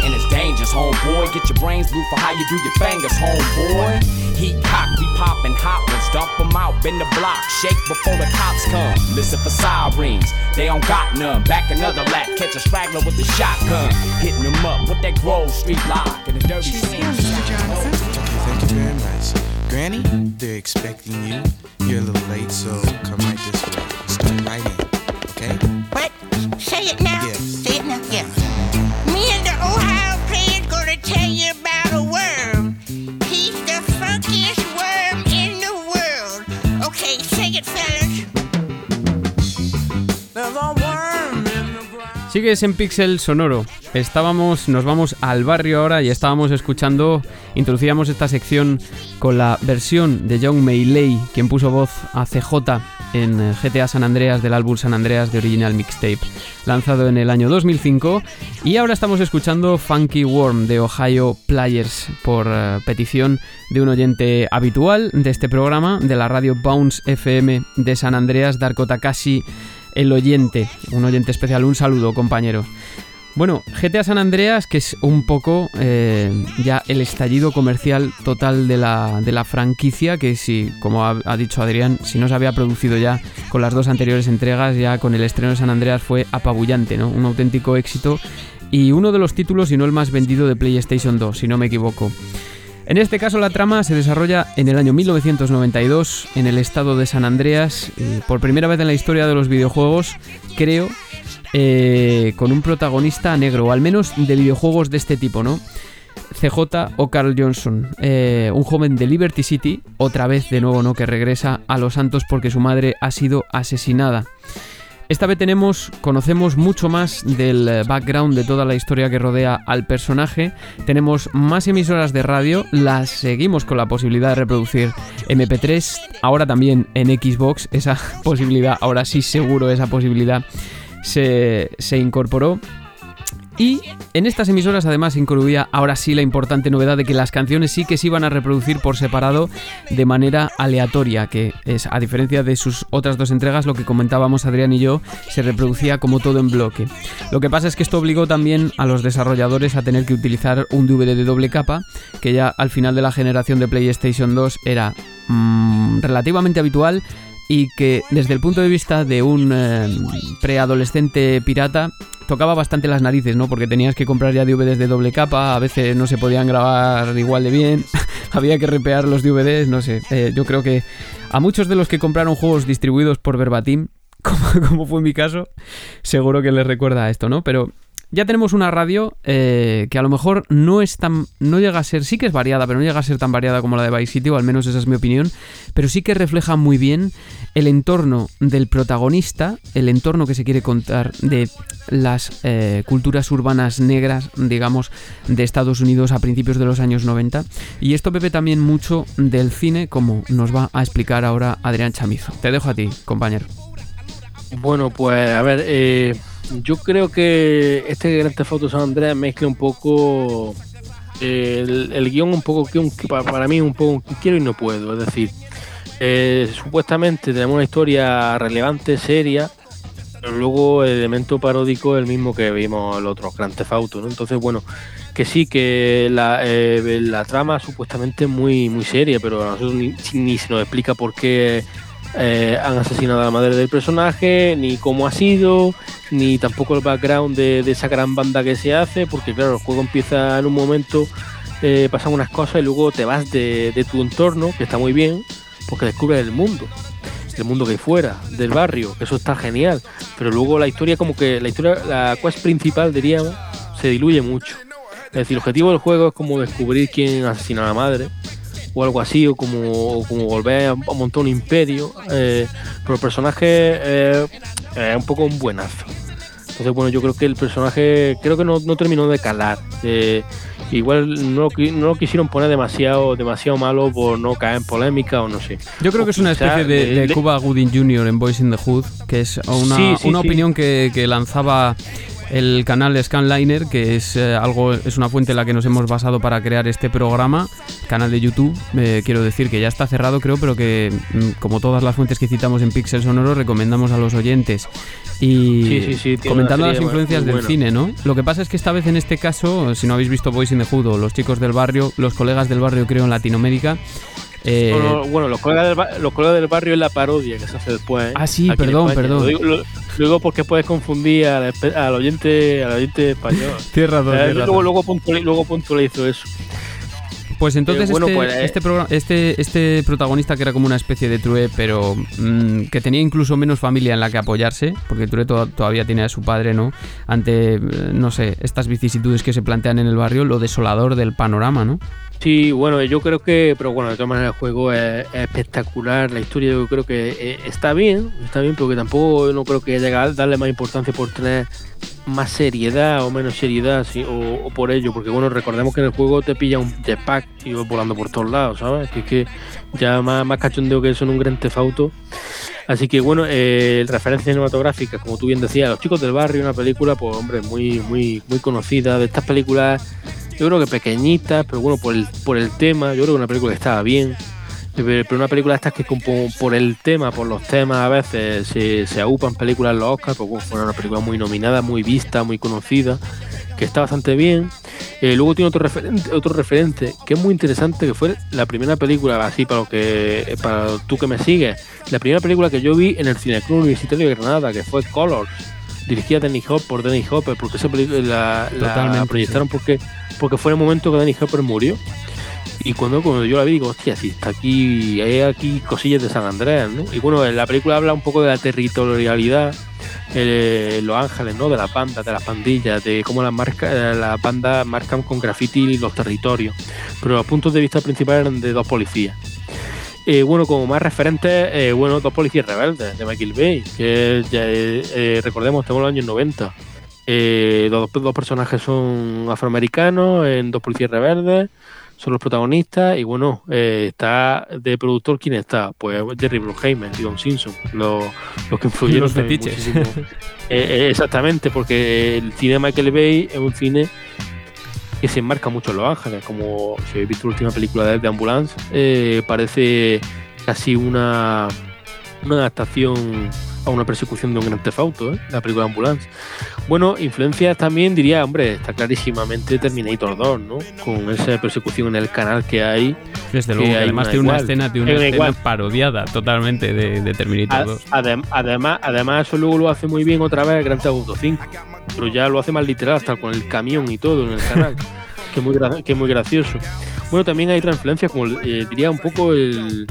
And it's dangerous, homeboy. Get your brains blue for how you do your fingers, homeboy. Heat cock, we poppin' hot ones. Dump 'em out, bend the block. Shake before the cops come. Listen for sirens, they don't got none. Back another lap, catch a straggler with the shotgun. Hitting 'em up with that Grove Street lock and the dirty scene. Oh. Thank you very much. Granny, they're expecting you. You're a little late, so come right this way. Start right in, okay? What? Say it now. Yes. Say it now. Yeah. Me and the Ohio player's gonna tell you Sigues en Pixel Sonoro. Estábamos, nos vamos al barrio ahora y estábamos escuchando, introducíamos esta sección con la versión de John Maylay, quien puso voz a CJ en eh, GTA San Andreas del álbum San Andreas de Original Mixtape, lanzado en el año 2005. Y ahora estamos escuchando Funky Worm de Ohio Players por eh, petición de un oyente habitual de este programa, de la radio Bounce FM de San Andreas, Darko Takashi el oyente, un oyente especial, un saludo compañeros. Bueno, GTA San Andreas, que es un poco eh, ya el estallido comercial total de la, de la franquicia, que si, como ha, ha dicho Adrián, si no se había producido ya con las dos anteriores entregas, ya con el estreno de San Andreas fue apabullante, ¿no? Un auténtico éxito y uno de los títulos, y no el más vendido de PlayStation 2, si no me equivoco. En este caso la trama se desarrolla en el año 1992 en el estado de San Andreas, y por primera vez en la historia de los videojuegos, creo, eh, con un protagonista negro, o al menos de videojuegos de este tipo, ¿no? CJ o Carl Johnson, eh, un joven de Liberty City, otra vez de nuevo, ¿no? Que regresa a Los Santos porque su madre ha sido asesinada. Esta vez tenemos, conocemos mucho más del eh, background de toda la historia que rodea al personaje. Tenemos más emisoras de radio, las seguimos con la posibilidad de reproducir MP3, ahora también en Xbox, esa *laughs* posibilidad, ahora sí seguro esa posibilidad se, se incorporó. Y en estas emisoras además incluía ahora sí la importante novedad de que las canciones sí que se iban a reproducir por separado de manera aleatoria, que es a diferencia de sus otras dos entregas, lo que comentábamos Adrián y yo, se reproducía como todo en bloque. Lo que pasa es que esto obligó también a los desarrolladores a tener que utilizar un DVD de doble capa, que ya al final de la generación de PlayStation 2 era mm, relativamente habitual y que desde el punto de vista de un eh, preadolescente pirata tocaba bastante las narices, ¿no? Porque tenías que comprar ya DVDs de doble capa, a veces no se podían grabar igual de bien, *laughs* había que repear los DVDs, no sé. Eh, yo creo que a muchos de los que compraron juegos distribuidos por Verbatim, *laughs* como, como fue mi caso, seguro que les recuerda a esto, ¿no? Pero ya tenemos una radio eh, que a lo mejor no es tan. no llega a ser. sí que es variada, pero no llega a ser tan variada como la de Vice City, o al menos esa es mi opinión. Pero sí que refleja muy bien el entorno del protagonista, el entorno que se quiere contar de las eh, culturas urbanas negras, digamos, de Estados Unidos a principios de los años 90. Y esto bebe también mucho del cine, como nos va a explicar ahora Adrián Chamizo. Te dejo a ti, compañero. Bueno, pues a ver, eh, yo creo que este Grand Theft San Andreas mezcla un poco eh, el, el guion un poco que un- que pa- para mí un poco un quiero y no puedo, es decir, eh, supuestamente tenemos una historia relevante, seria, pero luego el elemento paródico es el mismo que vimos en los otros Grand Theft Auto, ¿no? Entonces, bueno, que sí, que la, eh, la trama supuestamente es muy, muy seria, pero a nosotros ni, ni se nos explica por qué eh, han asesinado a la madre del personaje, ni cómo ha sido, ni tampoco el background de, esa gran banda que se hace, porque claro, el juego empieza en un momento eh, pasan unas cosas y luego te vas de, tu entorno, que está muy bien, porque descubres el mundo el mundo que hay fuera, del barrio, eso está genial. Pero luego la historia, como que la historia, la quest principal, diríamos, se diluye mucho. Es decir, el objetivo del juego es como descubrir quién asesinó a la madre, o algo así, o como, o como volver a montar un imperio. eh, pero el personaje eh, es un poco un buenazo. Entonces, bueno, yo creo que el personaje, creo que no, no terminó de calar. Eh, igual no, no lo quisieron poner demasiado, demasiado malo por no caer en polémica o no sé. Yo creo que es una especie de, Cuba Gooding Jr. en Boys in the Hood, que es una, Sí, sí, una sí. opinión que, que lanzaba el canal Scanliner, que es eh, algo es una fuente en la que nos hemos basado para crear este programa, canal de YouTube. eh, quiero decir que ya está cerrado, creo, pero que mm, como todas las fuentes que citamos en Pixel Sonoro, recomendamos a los oyentes. Y Sí, sí, sí, comentando las influencias del cine, ¿no? Lo que pasa es que esta vez en este caso, si no habéis visto Boys in the Hood los chicos del barrio, los colegas del barrio creo en Latinoamérica, eh, No, no, bueno, los colegas, del, los colegas del barrio es la parodia que se hace después. ¿eh? Ah, sí, Aquí perdón, perdón. Lo digo, lo- lo digo porque puedes confundir al, oyente al oyente español. *laughs* Tienes razón, Eh, luego, luego, puntuali- luego puntualizo eso. Pues entonces Eh, bueno, este, pues, eh, este, programa- este, este protagonista que era como una especie de True, pero mm, que tenía incluso menos familia en la que apoyarse, porque True to- todavía tiene a su padre, ¿no? Ante, eh, no sé, estas vicisitudes que se plantean en el barrio, lo desolador del panorama, ¿no? Sí, bueno, yo creo que, pero bueno, de todas maneras el juego es, es espectacular, la historia yo creo que eh, está bien, está bien, porque tampoco no creo que haya que darle más importancia por tener más seriedad o menos seriedad, sí, o, o por ello, porque bueno, recordemos que en el juego te pilla un jetpack y vas volando por todos lados, ¿sabes? Que es que ya más, más cachondeo que eso en un gran tefauto. Así que bueno, eh, referencias cinematográficas, como tú bien decías, Los chicos del barrio, una película, pues hombre, muy, muy, muy conocida. De estas películas, yo creo que pequeñitas, pero bueno, por el, por el tema, yo creo que una película que estaba bien. Pero una película de estas que como por el tema, por los temas a veces se, se aupan películas en los Oscars, pues bueno, fue una película muy nominada, muy vista, muy conocida, que está bastante bien. Eh, luego tiene otro referente, otro referente que es muy interesante, que fue la primera película, así para lo que para tú que me sigues, la primera película que yo vi en el Cineclub Universitario de Granada, que fue Colors, dirigida Danny Hopper, por Danny Hopper, porque esa película la, proyectaron porque, porque fue el momento que Danny Hopper murió. Y cuando, cuando yo la vi, digo, hostia, si está aquí, hay aquí cosillas de San Andrés, ¿no? Y bueno, la película habla un poco de la territorialidad eh, en Los Ángeles, ¿no? De las bandas, de las pandillas, de cómo las marca, eh, las bandas marcan con graffiti los territorios. Pero los puntos de vista principales eran de dos policías. Eh, bueno, como más referentes, eh, bueno, dos policías rebeldes de Michael Bay, que ya, eh, eh, recordemos, estamos en los años 90. Eh, los dos, dos personajes son afroamericanos, en dos policías rebeldes, son los protagonistas, y bueno, eh, está de productor, ¿quién está? Pues Jerry Bruckheimer y Don Simpson, los, los que influyeron Los fetiches. *laughs* exactamente, porque el cine de Michael Bay es un cine que se enmarca mucho en Los Ángeles, como si habéis visto la última película de de Ambulance, eh, parece casi una, una adaptación a una persecución de un gran tefauto, ¿eh? la película Ambulance. Bueno, influencias también diría, hombre, está clarísimamente Terminator 2, ¿no? Con esa persecución en el canal que hay. Desde que luego, hay además tiene una escena, Hay una escena parodiada totalmente de, de Terminator A- 2. adem- además, además, eso luego lo hace muy bien otra vez Grand Theft Auto 5, pero ya lo hace más literal, hasta con el camión y todo en el canal, que, muy muy gracioso. Bueno, también hay otra influencia, como eh, diría un poco el.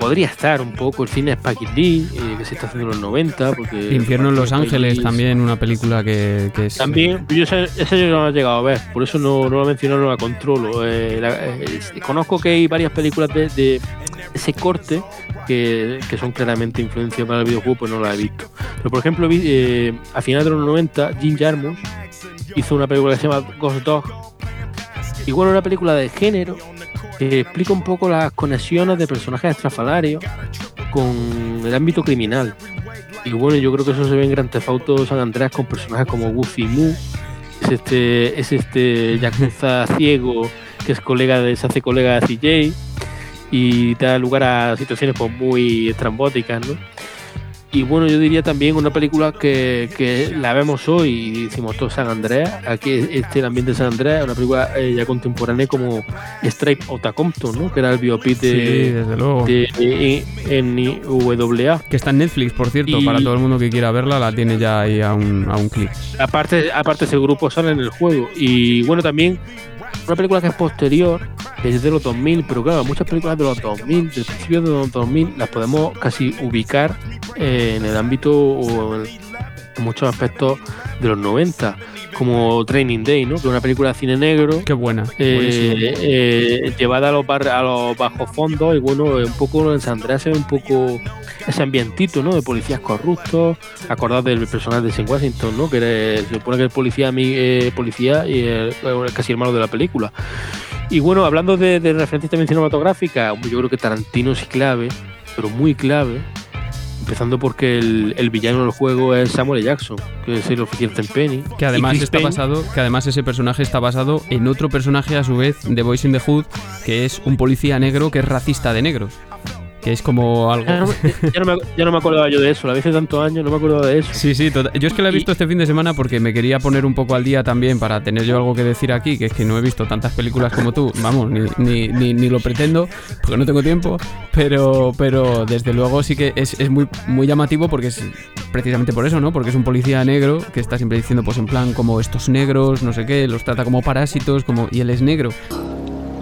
Podría estar un poco el cine Spike Lee, eh, que se está haciendo en los 90. Porque Infierno en Los Ángeles Lee- también, una película que, que es... También, yo ese, ese yo no lo he llegado a ver, por eso no, no lo menciono, no la controlo. Eh, la- eh, conozco que hay varias películas de, de ese corte que, que son claramente influencia para el videojuego, pues no la he visto. Pero por ejemplo, vi, eh, a finales de los 90, Jim Jarmusch hizo una película que se llama Ghost Dog. Bueno, una película de género que explica un poco las conexiones de personajes estrafalarios con el ámbito criminal. Y bueno, yo creo que eso se ve en Grand Theft Auto San Andreas con personajes como Goofy Moo, es este, es este yakuza *laughs* ciego que es colega de, se hace colega de CJ y da lugar a situaciones pues, muy estrambóticas, ¿no? Y bueno, yo diría también una película que, que la vemos hoy y decimos todo San Andreas, aquí este el ambiente de San Andreas, una película eh, ya contemporánea como Stripe Outta Compton, ¿no? Que era el biopic de, Sí, desde luego. de NWA. Que está en Netflix, por cierto, Y- para todo el mundo que quiera verla, la tiene ya ahí a un, a un clic. Aparte, aparte ese grupo sale en el juego. Y bueno, también una película que es posterior, que es de los 2000, pero claro, muchas películas de los 2000, del principio de los 2000, las podemos casi ubicar eh, en el ámbito o en muchos aspectos de los 90, como Training Day, ¿no? Que es una película de cine negro. Qué buena. eh, eh, llevada a los, bar- a los bajos fondos y bueno, un poco en San Andreas ve un poco ese ambientito, ¿no? De policías corruptos, acordado del personaje de Sam Washington, ¿no? Que era- se supone que es policía, ami- eh, policía y el- es casi el malo de la película. Y bueno, hablando de, de referencias también cinematográficas, yo creo que Tarantino es clave, pero muy clave. Empezando porque el, el villano del juego es Samuel. Jackson, que es el oficial Tenpenny. Que además está basado, que además ese personaje está basado en otro personaje a su vez de Boys in the Hood, que es un policía negro que es racista de negros. Que es como algo. Ya no, me- ya no me, ya no me acordaba yo de eso, la vi hace tantos años, no me acordaba de eso. Sí, sí, tota- yo es que la he visto este fin de semana porque me quería poner un poco al día también para tener yo algo que decir aquí, que es que no he visto tantas películas como tú, vamos, ni, ni, ni, ni lo pretendo, porque no tengo tiempo, pero, pero desde luego sí que es, es muy, muy llamativo porque es precisamente por eso, ¿no? Porque es un policía negro que está siempre diciendo, pues en plan, como estos negros, no sé qué, los trata como parásitos, como y él es negro.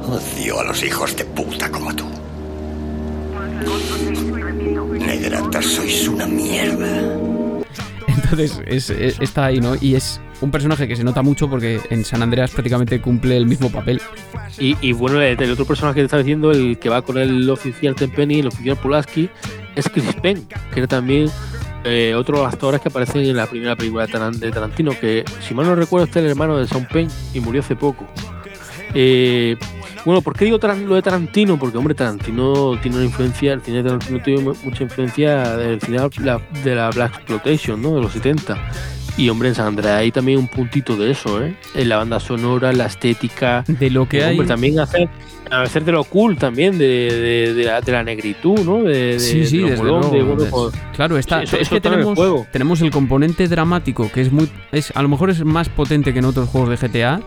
Odio a los hijos de puta como tú. Negrata, sois una mierda. Entonces es- es- está ahí, ¿no? Y es un personaje que se nota mucho porque en San Andreas prácticamente cumple el mismo papel. Y, y bueno, el, el otro personaje que te estaba diciendo, el que va con el oficial Tenpenny, el oficial Pulaski, es Chris Penn, que era también eh, otro de los actores que aparecen en la primera película de, Taran- de Tarantino, que si mal no recuerdo este es el hermano de Sean Penn y murió hace poco. Eh, bueno, ¿por qué digo lo de Tarantino? Porque, hombre, Tarantino tiene una influencia, el cine de Tarantino tiene mu- mucha influencia del cine de la, Black Exploitation, ¿no? De los 70. Y, hombre, en San Andreas hay también un puntito de eso, ¿eh? En la banda sonora, la estética. De lo que hay. hombre, también hacer, hacer de lo cool también, de, de, de la, de la negritud, ¿no? De, Sí, sí, de lo desde luego, bueno, pues, claro, está, sí, eso- es eso que tenemos, juego. tenemos el componente dramático, que es muy, es, a lo mejor es más potente que en otros juegos de GTA,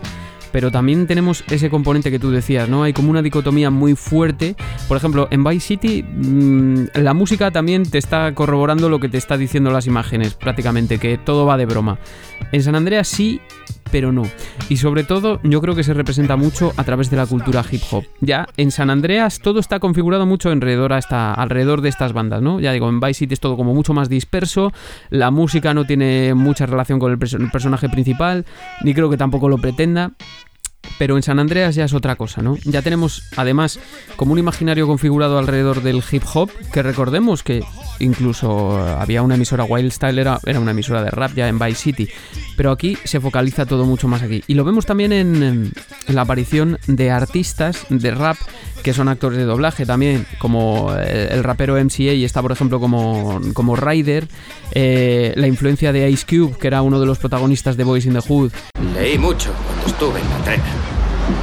pero también tenemos ese componente que tú decías, ¿no? Hay como una dicotomía muy fuerte. Por ejemplo, en Vice City, mm, la música también te está corroborando lo que te está diciendo las imágenes, prácticamente, que todo va de broma. En San Andreas sí, pero no. Y sobre todo, yo creo que se representa mucho a través de la cultura hip hop. Ya en San Andreas todo está configurado mucho alrededor, alrededor de estas bandas, ¿no? Ya digo, en Vice City es todo como mucho más disperso, la música no tiene mucha relación con el, el personaje principal, ni creo que tampoco lo pretenda. Pero en San Andreas ya es otra cosa, ¿no? Ya tenemos además como un imaginario configurado alrededor del hip hop, que recordemos que incluso eh, había una emisora Wild Style, era, era una emisora de rap ya en Vice City, pero aquí se focaliza todo mucho más aquí. Y lo vemos también en, en la aparición de artistas de rap que son actores de doblaje también, como eh, el rapero MCA y está por ejemplo como, como Ryder, eh, la influencia de Ice Cube, que era uno de los protagonistas de Boys in the Hood, Leí mucho cuando estuve en la trena.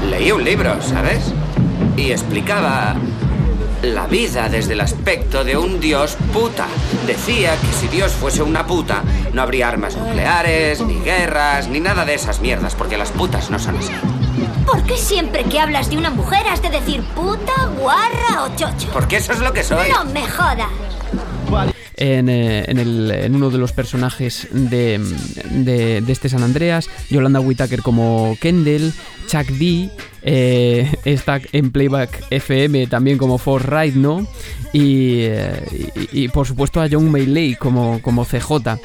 Leí un libro, ¿sabes? Y explicaba la vida desde el aspecto de un dios puta. Decía que si Dios fuese una puta, no habría armas nucleares, ni guerras, ni nada de esas mierdas, porque las putas no son así. ¿Por qué siempre que hablas de una mujer has de decir puta, guarra o chocho? Porque eso es lo que soy. No me jodas. En, eh, en, uno de los personajes de, este San Andreas, Yolanda Whittaker como Kendall, Chuck D eh, está en Playback FM también como Fortnite, ¿no? Y, eh, y- y, por supuesto a John Maylay como, como CJ.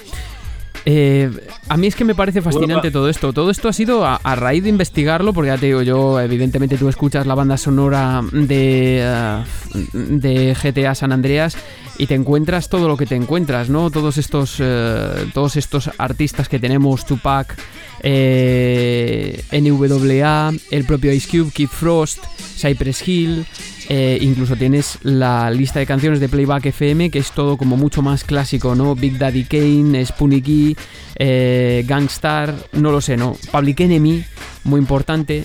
Eh, a mí es que me parece fascinante todo esto. Todo esto ha sido a, a raíz de investigarlo, porque ya te digo yo, evidentemente tú escuchas la banda sonora de, eh, de GTA San Andreas y te encuentras todo lo que te encuentras, ¿no? Todos estos, eh, todos estos artistas que tenemos, Tupac, eh, NWA, el propio Ice Cube, Kid Frost, Cypress Hill. Eh, incluso tienes la lista de canciones de Playback FM, que es todo como mucho más clásico, ¿no? Big Daddy Kane, Spoonie eh, Gangstar, no lo sé, ¿no? Public Enemy, muy importante.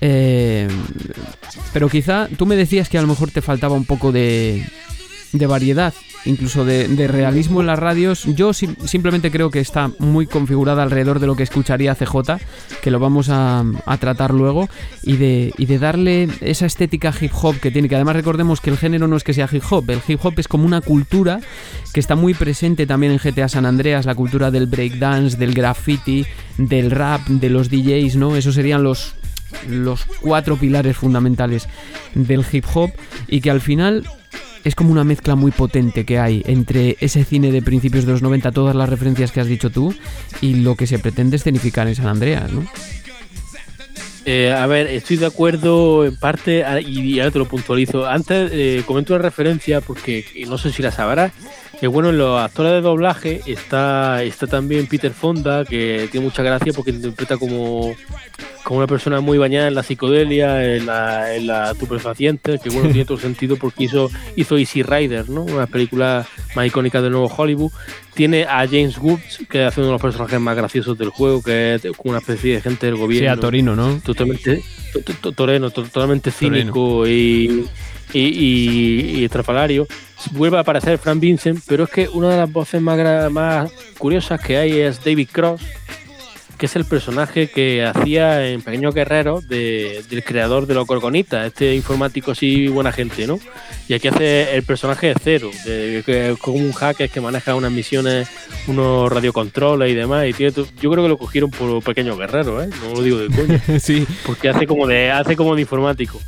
Eh, pero quizá tú me decías que a lo mejor te faltaba un poco de, de variedad, incluso de, de realismo en las radios. Yo sim- simplemente creo que está muy configurada alrededor de lo que escucharía CJ, que lo vamos a, a tratar luego, y de, y de darle esa estética hip hop que tiene, que además recordemos que el género no es que sea hip hop, el hip hop es como una cultura que está muy presente también en GTA San Andreas, la cultura del breakdance, del graffiti, del rap, de los DJs, ¿no? Esos serían los los cuatro pilares fundamentales del hip hop y que al final es como una mezcla muy potente que hay entre ese cine de principios de los 90, todas las referencias que has dicho tú, y lo que se pretende escenificar en San Andreas, ¿no? Eh, a ver, estoy de acuerdo en parte a- y ahora te lo puntualizo. Antes eh, comento una referencia porque no sé si la sabrás. Que bueno, en los actores de doblaje está, está también Peter Fonda, que tiene mucha gracia porque interpreta como, como una persona muy bañada en la psicodelia, en la, en la que bueno, tiene todo *laughs* sentido porque hizo, hizo Easy Rider, ¿no? Una película más icónica del nuevo Hollywood. Tiene a James Woods, que hace uno de los personajes más graciosos del juego, que es como una especie de gente del gobierno. Sí, a Torino, ¿no? Totalmente, to- to- to- toreno, to- totalmente cínico y, y, y- y estrafalario. Vuelve a aparecer Frank Vincent, pero es que una de las voces más, más curiosas que hay es David Cross, que es el personaje que hacía en Pequeños Guerreros de- del creador de los Gorgonitas, este informático así buena gente, ¿no? Y aquí hace el personaje de Cero, de, es como un hacker que maneja unas misiones, unos radiocontroles y demás. Y tiene yo creo que lo cogieron por Pequeños Guerreros, ¿eh? No lo digo de coña. *laughs* sí. Porque hace como de, hace como de informático.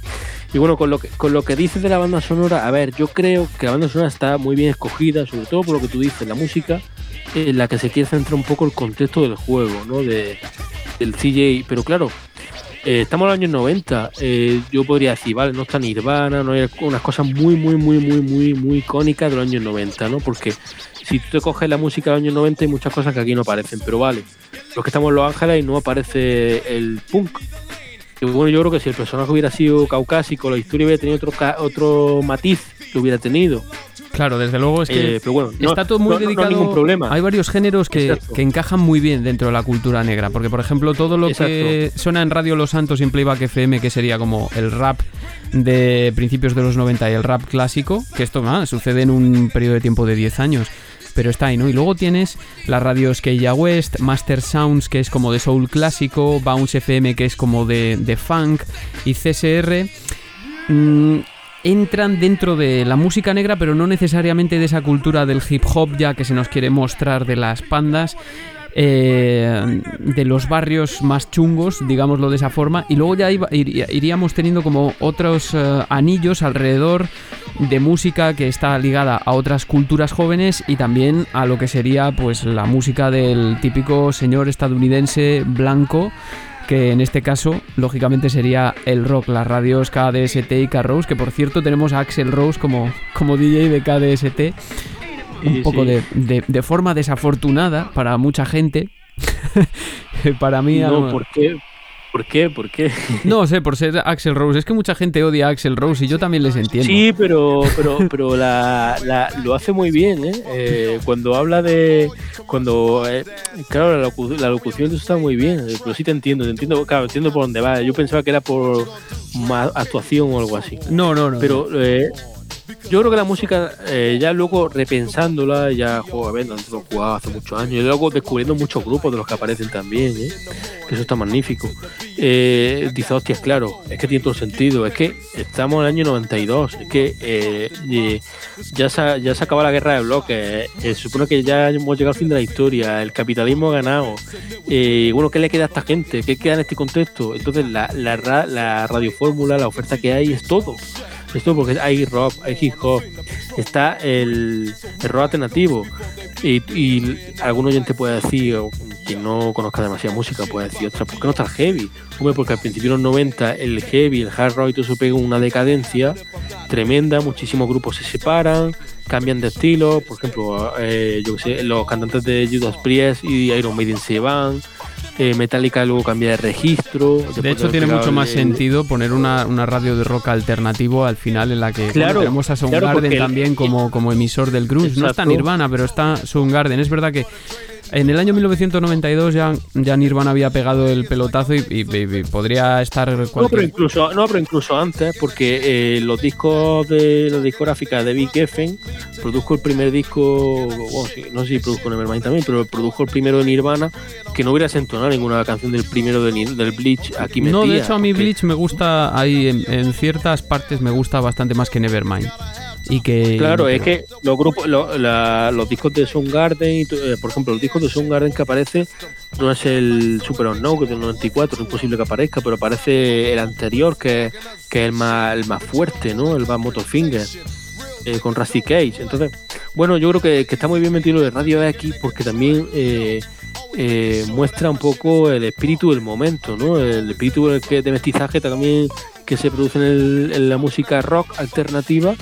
Y bueno, con lo que, con lo que dices de la banda sonora, a ver, yo creo que la banda sonora está muy bien escogida, sobre todo por lo que tú dices, la música, en la que se quiere centrar un poco el contexto del juego, ¿no? De, del CJ. Pero claro, eh, estamos en los años 90. eh, yo podría decir, vale, no está Nirvana, no hay unas cosas muy, muy, muy, muy, muy, muy icónicas de los años 90, ¿no? Porque si tú te coges la música de los años 90 hay muchas cosas que aquí no aparecen, pero vale. Los que estamos en Los Ángeles y no aparece el punk. Bueno, yo creo que si el personaje hubiera sido caucásico, la historia hubiera tenido otro, otro matiz que hubiera tenido. Claro, desde luego es que Eh, pero bueno, no- está todo muy no- no dedicado. ningún problema. Hay varios géneros que, que encajan muy bien dentro de la cultura negra. Porque, por ejemplo, todo lo que suena en Radio Los Santos y en Playback FM, que sería como el rap de principios de los 90 y el rap clásico, que esto ah, sucede en un periodo de tiempo de 10 años. Pero está ahí, ¿no? Y luego tienes las radios Keia West, Master Sounds, que es como de soul clásico, Bounce FM, que es como de, de funk, y CSR. mm, entran dentro de la música negra, pero no necesariamente de esa cultura del hip hop ya que se nos quiere mostrar de las pandas. Eh, de los barrios más chungos, digámoslo de esa forma, y luego ya iríamos teniendo como otros eh, anillos alrededor de música que está ligada a otras culturas jóvenes y también a lo que sería pues la música del típico señor estadounidense blanco que en este caso, lógicamente, sería el rock, las radios KDST y K-Rose, que por cierto tenemos a Axel Rose como, como DJ de KDST, un poco. De, de- de forma desafortunada para mucha gente. *laughs* para mí... No, ¿por qué? ¿Por qué? ¿Por qué? *laughs* No sé, por ser Axel Rose. Es que mucha gente odia a Axel Rose y yo también les entiendo. Sí, pero, pero, pero la, la- lo hace muy bien, ¿eh? Eh, Cuando habla de. Cuando. eh, claro, la, locu- la locución está muy bien, pero sí te entiendo, te entiendo, claro, entiendo por dónde va. Yo pensaba que era por más actuación o algo así. No, no, no. Pero eh, yo creo que la música, eh, ya luego repensándola, ya, nosotros lo jugaba hace muchos años, y luego descubriendo muchos grupos de los que aparecen también, ¿eh? que eso está magnífico. Eh, dice, hostias, claro, es que tiene todo sentido, es que estamos en el año 92, es que eh, eh, ya, se, ya se acaba la guerra de bloques, eh, se supone que ya hemos llegado al fin de la historia, el capitalismo ha ganado, bueno, ¿qué le queda a esta gente? ¿Qué queda en este contexto? Entonces la, la, la radiofórmula, la oferta que hay es todo. Es todo porque hay rock, hay hip hop, está el, el rock alternativo. Y, y algún oyente puede decir, o quien no conozca demasiada música, puede decir, ostras, ¿por qué no está el heavy? Hombre, porque al principio de los 90 el heavy, el hard rock y todo eso pega una decadencia tremenda, muchísimos grupos se separan, cambian de estilo, por ejemplo, eh, yo sé, los cantantes de Judas Priest y Iron Maiden se van, eh, Metallica luego cambia de registro. De hecho, tiene mucho más sentido poner una, una radio de rock alternativo al final en la que bueno, Claro, tenemos a claro, Soundgarden el- también como, como emisor del grunge. No está Exacto. Nirvana, pero está Soundgarden. Es verdad que en el año 1992 ya, ya Nirvana había pegado el pelotazo y, y- y- y podría estar No, pero incluso, no, pero incluso antes, porque eh, los discos de la discográfica de Big Geffen produjo el primer disco, bueno, sí, no sé si produjo Nevermind también, pero produjo el primero de Nirvana, que no hubiera entonado ninguna canción del primero de del Bleach aquí metida. No, de hecho a mí porque- Bleach me gusta, ahí en, en ciertas partes me gusta bastante más que Nevermind. Y que... Claro, es que los grupos, lo- la- los discos de Soundgarden, y eh, por ejemplo, los discos de Soundgarden que aparece no es el Super Unknown, que es del 94, es imposible que aparezca, pero aparece el anterior, que, que es el más, el más fuerte, ¿no? El más Motorfinger, eh, con Rusty Cage. Entonces, bueno, yo creo que, que está muy bien metido de Radio X porque también eh, eh, muestra un poco el espíritu del momento, ¿no? El espíritu de mestizaje también que se produce en, en la música rock alternativa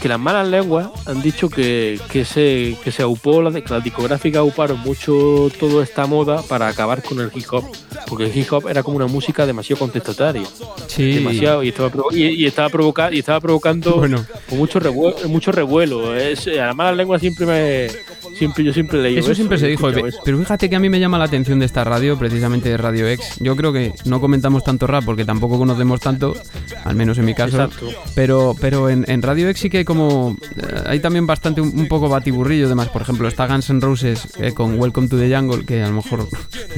que las malas lenguas han dicho que, que se que se aupó la, que las discográficas auparon mucho toda esta moda para acabar con el hip hop porque el hip hop era como una música demasiado contestataria Sí. demasiado y estaba y, y estaba provoca- y estaba provocando Bueno. mucho revuelo mucho revuelo es, a las malas lenguas siempre me siempre yo siempre leí Eso siempre se dijo, pe- pero fíjate que a mí me llama la atención de esta radio, precisamente de Radio X. Yo creo que no comentamos tanto rap porque tampoco conocemos tanto, al menos en mi caso. Exacto. Pero, pero en, en Radio X sí que hay como. eh, hay también bastante un, un poco batiburrillo. Además, por ejemplo, está Guns N' Roses eh, con Welcome to the Jungle, que a lo mejor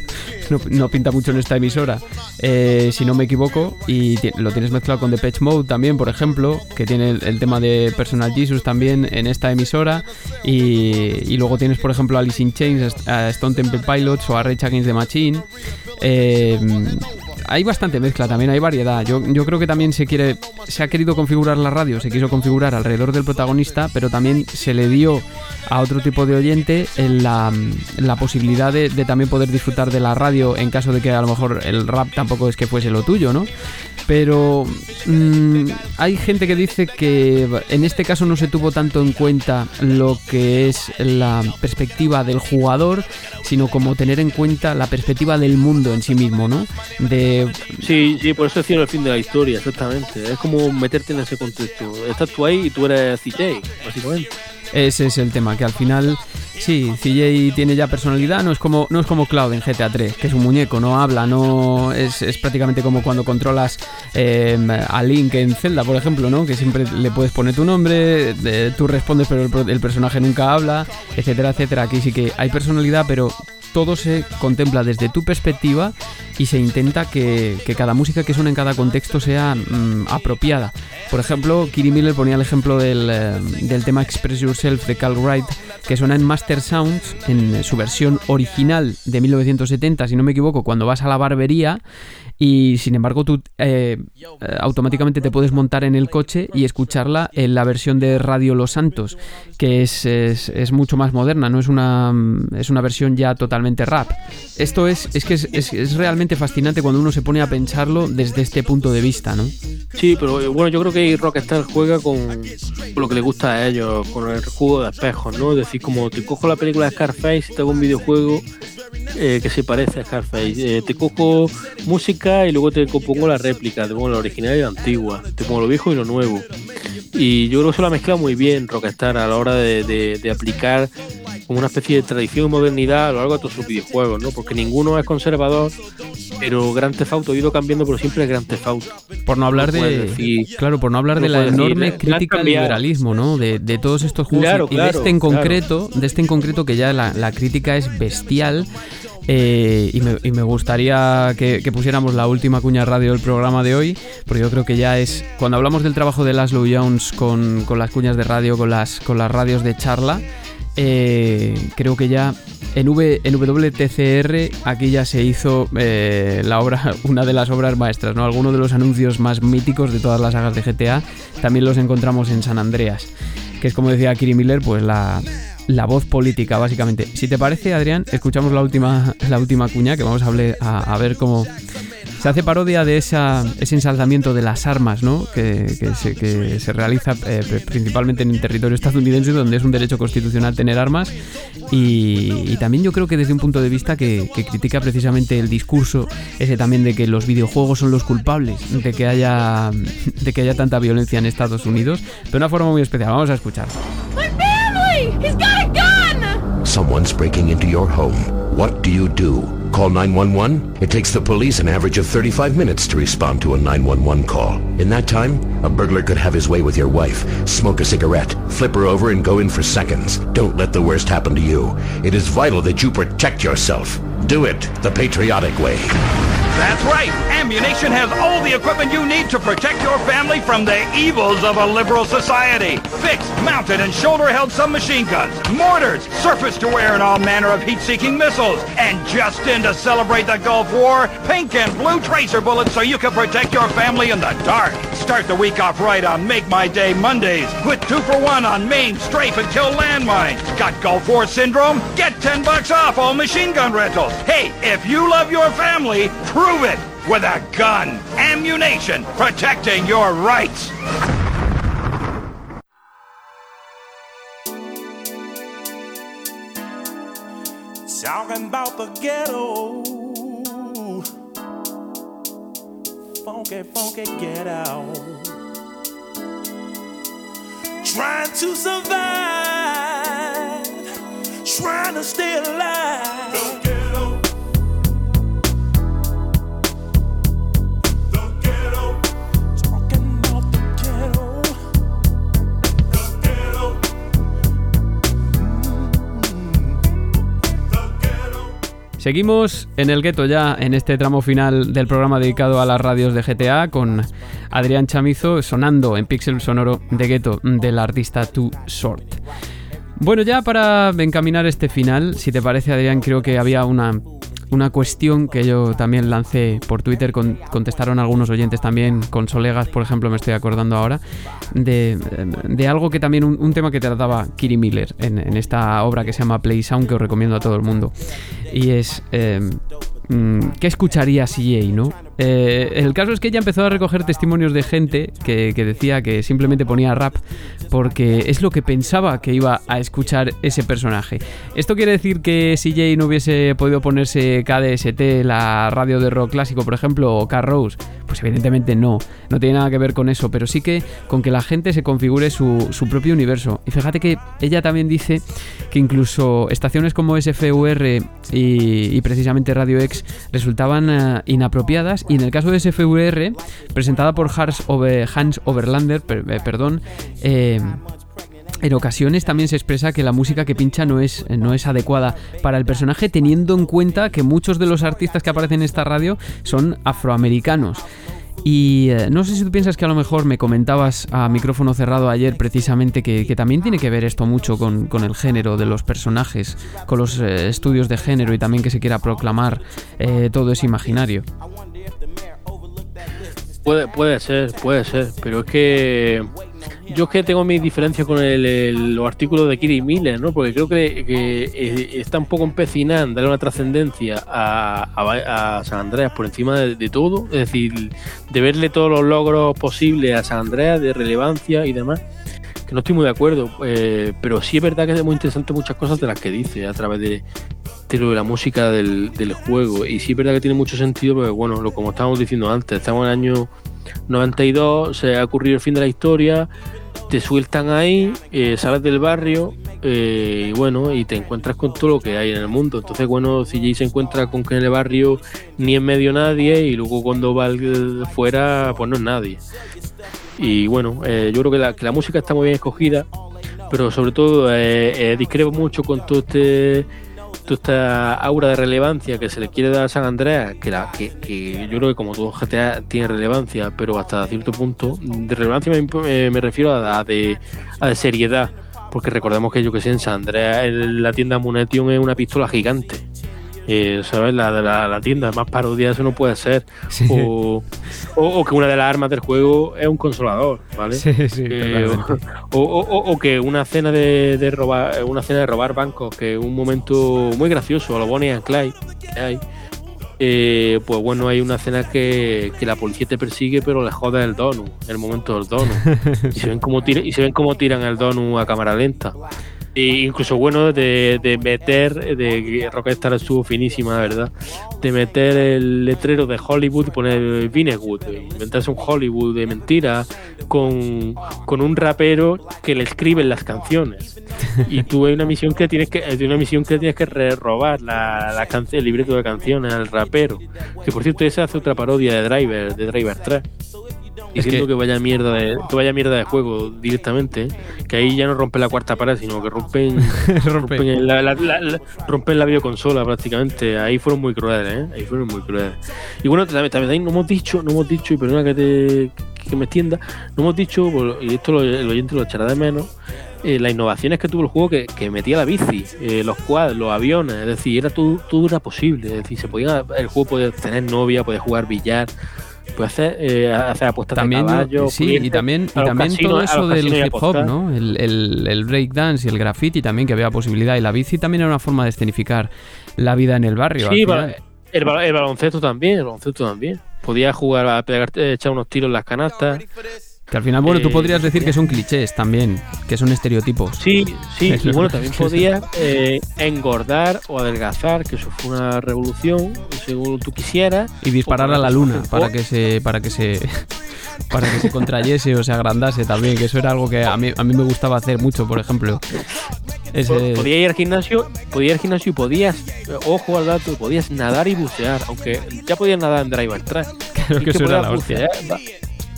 *laughs* no, no pinta mucho en esta emisora, eh, si no me equivoco. Y lo tienes mezclado con Depeche Mode también, por ejemplo, que tiene el, el tema de Personal Jesus también en esta emisora. Y, y luego tienes, por ejemplo, a Alice in Chains, a Stone Temple Pilots o a Rage Against the Machine. Eh, hay bastante mezcla también, hay variedad. Yo, creo que también se quiere, se ha querido configurar la radio, se quiso configurar alrededor del protagonista, pero también se le dio a otro tipo de oyente en la, posibilidad de también poder disfrutar de la radio en caso de que a lo mejor el rap tampoco es que fuese lo tuyo, ¿no? Pero mm, hay gente que dice que en este caso no se tuvo tanto en cuenta lo que es la perspectiva del jugador, sino como tener en cuenta la perspectiva del mundo en sí mismo, ¿no? Sí sí por eso decía el fin de la historia exactamente. Es como meterte en ese contexto. Estás tú ahí y tú eres CJ básicamente Ese es el tema, que al final, sí, CJ tiene ya personalidad, no es como, no es como Cloud en GTA 3, que es un muñeco, no habla, no es, es prácticamente como cuando controlas eh, a Link en Zelda, por ejemplo, ¿no? Que siempre le puedes poner tu nombre, eh, tú respondes, pero el, el personaje nunca habla, etcétera, etcétera. Aquí sí que hay personalidad, pero todo se contempla desde tu perspectiva y se intenta que, cada música que suena en cada contexto sea mm, apropiada. Por ejemplo, Kiri Miller ponía el ejemplo del, eh, del tema Express Yourself de Cal Wright, que suena en Master Sounds, en su versión original de 1970, si no me equivoco, cuando vas a la barbería y sin embargo tú eh, eh, automáticamente te puedes montar en el coche y escucharla en la versión de Radio Los Santos, que es, es, mucho más moderna, no es una, es una versión ya totalmente rap. Esto es, es que es, es- es realmente fascinante cuando uno se pone a pensarlo desde este punto de vista, ¿no? Sí, pero eh, bueno, yo creo que Rockstar juega con lo que le gusta a ellos, con el juego de espejos, ¿no? Es decir, como te cojo la película de Scarface y te hago un videojuego eh, que se parece a Scarface. Eh, te cojo música y luego te pongo la réplica, te pongo la original y la antigua, te pongo lo viejo y lo nuevo. Y yo creo que se lo ha mezclado muy bien Rockstar a la hora de, de- de aplicar como una especie de tradición y modernidad a lo largo de todos sus videojuegos, ¿no? Porque ninguno es conservador, pero Grand Theft Auto ha ido cambiando, pero siempre es Grand Theft Auto. Por no hablar No de. decir- claro, por no hablar no de la decir, enorme "Eh, me han crítica al cambiado". liberalismo, ¿no? De, de todos estos juegos. Claro, y de claro, este en claro. concreto, de este en concreto, que ya la, la crítica es bestial. Eh, y, me, gustaría que, que pusiéramos la última cuña radio del programa de hoy, porque yo creo que ya es. Cuando hablamos del trabajo de Laszlo Jones con, con las cuñas de radio, con las, con las radios de charla, eh, creo que ya en, v, en WTCR aquí ya se hizo eh, la obra, *laughs* una de las obras maestras, ¿no? Algunos de los anuncios más míticos de todas las sagas de GTA también los encontramos en San Andreas, que es como decía Kiri Miller, pues la, la voz política, básicamente. Si te parece, Adrián, escuchamos la última, la última cuña, que vamos a, a, a ver cómo se hace parodia de esa, ese ensalzamiento de las armas, ¿no? Que, que se, que se realiza eh, principalmente en el territorio estadounidense, donde es un derecho constitucional tener armas. Y, y también yo creo que desde un punto de vista que, que critica precisamente el discurso ese también de que los videojuegos son los culpables de que haya, de que haya tanta violencia en Estados Unidos, de una forma muy especial. Vamos a escuchar. Someone's breaking into your home. What do you do? Call 911? It takes the police an average of 35 minutes to respond to a 911 call. In that time, a burglar could have his way with your wife, smoke a cigarette, flip her over and go in for seconds. Don't let the worst happen to you. It is vital that you protect yourself. Do it the patriotic way. That's right. Ammunition has all the equipment you need to protect your family from the evils of a liberal society. Fixed, mounted, and shoulder-held submachine guns, mortars, surface-to-air and all manner of heat-seeking missiles, and just in to celebrate the Gulf War, pink and blue tracer bullets so you can protect your family in the dark. Start the week off right on Make My Day Mondays with two for one on main, strafe, and kill landmines. Got Gulf War syndrome? Get 10 bucks off all machine gun rentals. Hey, if you love your family, prove it with a gun. Ammunition, protecting your rights. Talking about the ghetto. Funky, funky ghetto. Trying to survive. Trying to stay alive. Seguimos en el gueto ya en este tramo final del programa dedicado a las radios de GTA con Adrián Chamizo sonando en pixel sonoro de gueto del artista Too Short. Bueno, ya para encaminar este final, si te parece Adrián, creo que había una, una cuestión que yo también lancé por Twitter, con- contestaron algunos oyentes también, con Solegas, por ejemplo, me estoy acordando ahora, de, de algo que también, un, tema que trataba Kiri Miller en, esta obra que se llama Play Sound, que os recomiendo a todo el mundo. Y es... eh, mm, ¿Qué escucharía CJ, no? Eh, el caso es que ella empezó a recoger testimonios de gente que, decía que simplemente ponía rap porque es lo que pensaba que iba a escuchar ese personaje. ¿Esto quiere decir que CJ no hubiese podido ponerse KDST, la radio de rock clásico, por ejemplo, o K-Rose? Pues evidentemente no, no tiene nada que ver con eso, pero sí que con que la gente se configure su, propio universo. Y fíjate que ella también dice que incluso estaciones como SFUR y, y precisamente Radio X resultaban eh, inapropiadas y en el caso de SFUR, presentada por Hans, Over- Hans Overlander, eh, perdón, eh, en ocasiones también se expresa que la música que pincha no es, no es adecuada para el personaje, teniendo en cuenta que muchos de los artistas que aparecen en esta radio son afroamericanos. Y eh, no sé si tú piensas que a lo mejor me comentabas a micrófono cerrado ayer precisamente que, también tiene que ver esto mucho con, el género de los personajes, con los eh, estudios de género y también que se quiera proclamar eh, todo ese imaginario. Puede, puede ser, puede ser, pero es que yo es que tengo mis diferencias con el, los artículos de Kiri Miller, ¿no? Porque creo que, eh, está un poco empecinada en darle una trascendencia a, a- San Andreas por encima de, de todo, es decir, de verle todos los logros posibles a San Andreas de relevancia y demás. Que no estoy muy de acuerdo, eh, pero sí es verdad que es muy interesante muchas cosas de las que dice a través de, de lo de la música del, juego. Y sí es verdad que tiene mucho sentido, porque bueno, lo como estábamos diciendo antes, estamos en el año 92, se ha ocurrido el fin de la historia, te sueltan ahí, eh, sales del barrio eh, y bueno, y te encuentras con todo lo que hay en el mundo. Entonces, bueno, CJ se encuentra con que en el barrio ni en medio nadie y luego cuando va fuera, pues no es nadie. Y bueno, eh, yo creo que la, música está muy bien escogida, pero sobre todo eh, discrepo mucho con todo este esta aura de relevancia que se le quiere dar a San Andreas, que, la, que, que yo creo que como todo GTA tiene relevancia, pero hasta cierto punto, de relevancia me, refiero a, a de, a de seriedad, porque recordemos que yo que sé, en San Andreas la tienda Munition es una pistola gigante. Eh, ¿Sabes? La, la, la tienda, más parodia eso no puede ser. O, o, o que una de las armas del juego es un consolador, ¿vale? Sí, sí, Eh, *laughs* o, o- o- o que una cena de, de robar una cena de robar bancos que es un momento muy gracioso a lo Bonnie and Clyde que hay eh, pues bueno hay una cena que, que la policía te persigue pero le jode el donut el momento del donut *laughs* y se ven como tiran y se ven cómo tiran el donut a cámara lenta e incluso bueno de, de meter de Rockstar estuvo finísima verdad. De meter el letrero de Hollywood y poner Vinewood inventarse un Hollywood de mentira con, con un rapero que le escriben las canciones. Y tú hay una misión que tienes que una misión que tienes que robar la, la canción el libreto de canciones al rapero. Que por cierto esa hace otra parodia de Driver de Driver 3 diciendo que- que... vaya mierda de, que vaya mierda de juego directamente, que ahí ya no rompen la cuarta pared, sino que rompen, *laughs* rompen, la, la- la- la- rompen la videoconsola prácticamente. Ahí fueron muy crueles, ¿eh? ahí fueron muy crueles. Y bueno, también, también no hemos dicho, no hemos dicho, y perdona que te que me extienda, no hemos dicho, y esto lo- el oyente lo echará de menos, eh, las innovaciones que tuvo el juego que, que metía la bici, eh, los quads, los aviones, es decir, era todo, todo era posible, es decir, se podía, el juego podía tener novia, podía jugar billar, puede hacer, eh, hacer apuestas También, de caballo, sí, y también, y también casinos- todo eso del hip hop. ¿no? El, el, el breakdance y el graffiti también, que había posibilidad. Y la bici también era una forma de escenificar la vida en el barrio. Sí, el, ba- el baloncesto también, el baloncesto también. Podía jugar a pegar, eh, echar unos tiros en las canastas. Que al final, bueno, tú Eh, podrías decir que son clichés también, que son estereotipos. Sí, sí, *laughs* y bueno, también *laughs* que- podías eh, engordar o adelgazar, que eso fue una revolución, según tú quisieras. Y disparar a la luna poner- para que se para que se *laughs* para que se contrayese o se agrandase también, que eso era algo que a mí, a mí me gustaba hacer mucho, por ejemplo. Ese- Podías ir al gimnasio, podías ir al gimnasio y podías, eh, ojo al dato, podías nadar y bucear, aunque ya podías nadar en Driver 3. Creo que eso era la hostia.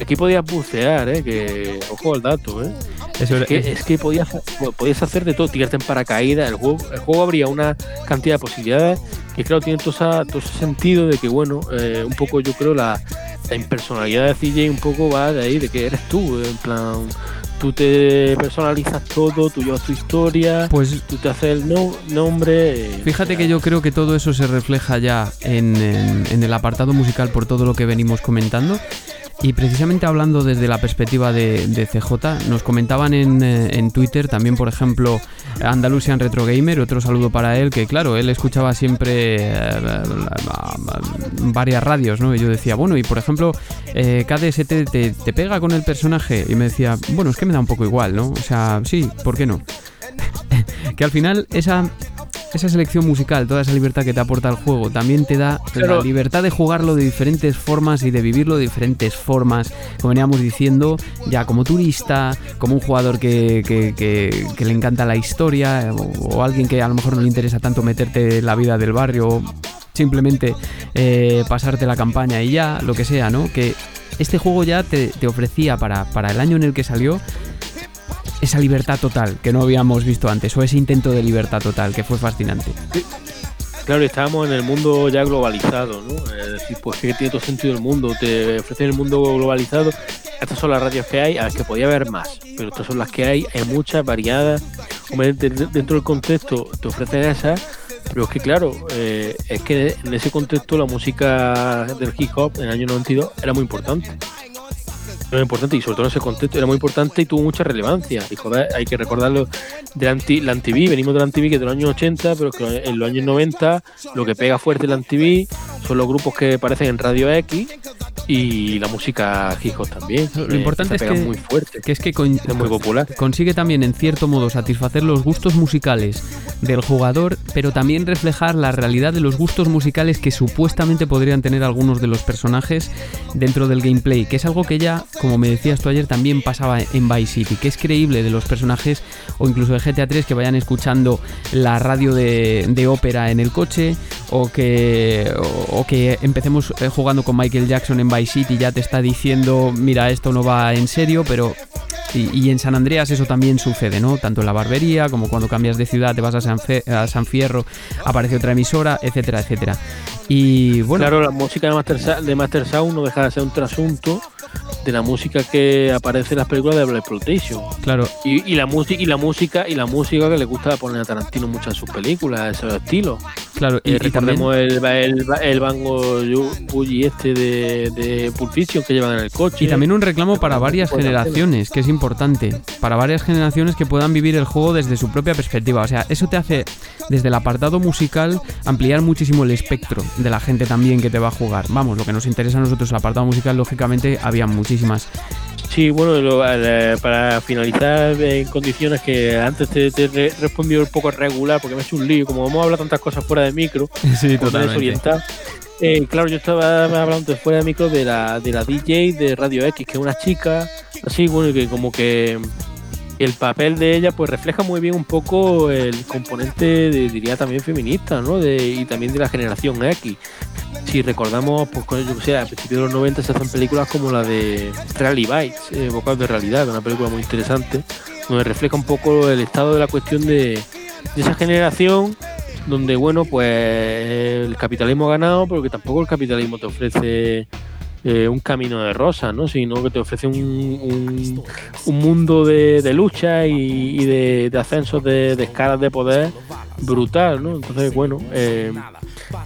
Aquí podías bucear, eh, que ojo al dato, eh. Es, que, es que podías, podías hacer de todo, tirarte en paracaídas, el juego, el juego habría una cantidad de posibilidades que claro, tiene todo, esa- todo ese sentido de que bueno, eh, un poco yo creo la, la impersonalidad de CJ un poco va de ahí, de que eres tú, en plan, tú te personalizas todo, tú llevas tu historia, Pues tú te haces el no- nombre. eh, Fíjate que yo creo que todo eso se refleja ya en, en- en el apartado musical por todo lo que venimos comentando. Y precisamente hablando desde la perspectiva de, CJ, nos comentaban en, eh, en Twitter también, por ejemplo, Andalusian Retro Gamer, otro saludo para él, que claro, él escuchaba siempre eh, varias radios, ¿no? Y yo decía, bueno, y por ejemplo, eh, KDST te pega con el personaje. Y me decía, bueno, es que me da un poco igual, ¿no? O sea, sí, ¿por qué no? *laughs* que al final esa, esa selección musical, toda esa libertad que te aporta el juego, también te da la libertad de jugarlo de diferentes formas y de vivirlo de diferentes formas, como veníamos diciendo, ya como turista, como un jugador que, que- que- que le encanta la historia, o, o alguien que a lo mejor no le interesa tanto meterte en la vida del barrio, simplemente eh, pasarte la campaña y ya, lo que sea, ¿no? Que este juego ya te, te ofrecía para, para el año en el que salió esa libertad total que no habíamos visto antes, o ese intento de libertad total que fue fascinante. Claro, y estábamos en el mundo ya globalizado, ¿no? Es decir, pues que tiene todo sentido el mundo, te ofrecen el mundo globalizado. Estas son las radios que hay, a las que podía haber más, pero estas son las que hay, hay muchas, variadas. Dentro del contexto te ofrecen esas, pero es que claro, eh, es que en ese contexto la música del hip hop en el año 92 era muy importante. Era muy importante y sobre todo en ese contexto era muy importante y tuvo mucha relevancia. Y joder, hay que recordarlo de la, anti, la MTV, venimos de la MTV que es de los años 80, pero que en los años 90 lo que pega fuerte la MTV son los grupos que aparecen en Radio X y la música hip hop también. Lo importante es que, muy fuerte. que es que con- Es muy popular. consigue también en cierto modo satisfacer los gustos musicales del jugador, pero también reflejar la realidad de los gustos musicales que supuestamente podrían tener algunos de los personajes dentro del gameplay, que es algo que ya, como me decías tú ayer, también pasaba en Vice City, que es creíble de los personajes o incluso de GTA 3 que vayan escuchando la radio de, de ópera en el coche o que, o, que empecemos eh, jugando con Michael Jackson en Vice City ya te está diciendo, mira, esto no va en serio, pero y, y en San Andreas eso también sucede, ¿no? Tanto en la barbería como cuando cambias de ciudad, te vas a San, a San Fierro, aparece otra emisora, etcétera, etcétera. Y bueno, Claro, la música de Master, Sa- de Master Sound no deja de ser un trasunto de la música que aparece en las películas de Black Exploitation. claro, Y, y la música y la música y la música que le gusta poner a Tarantino mucho en sus películas, ese estilo. Claro, y, Eh, y también el, el, el Bango Bully este de, de Pulp Fiction que llevan en el coche. Y también un reclamo para varias Pues, generaciones, que es importante. Para varias generaciones que puedan vivir el juego desde su propia perspectiva. O sea, eso te hace, desde el apartado musical, ampliar muchísimo el espectro de la gente también que te va a jugar. Vamos, lo que nos interesa a nosotros, el apartado musical, lógicamente, había muchísimas. Sí, bueno, lo- eh, para finalizar en condiciones que antes te, te he respondido un poco regular porque me he hecho un lío, como hemos hablado tantas cosas fuera de micro, *laughs* Sí, totalmente. Eh, claro, yo estaba hablando de fuera de micro de la, de la DJ de Radio X, que es una chica, así, bueno, que como que el papel de ella pues refleja muy bien un poco el componente, de, diría también feminista, ¿no? De, y también de la generación X. si recordamos, pues con- yo sé, a principios de los 90 se hacen películas como la de Rally Bites, eh, de Realidad, una película muy interesante, donde refleja un poco el estado de la cuestión de, de esa generación donde, bueno, pues el capitalismo ha ganado, pero que tampoco el capitalismo te ofrece eh, un camino de rosa, ¿no? Sino que te ofrece un, un- un mundo de, de lucha y, de, ascensos de, escalas de poder brutal, ¿no? Entonces, bueno, eh,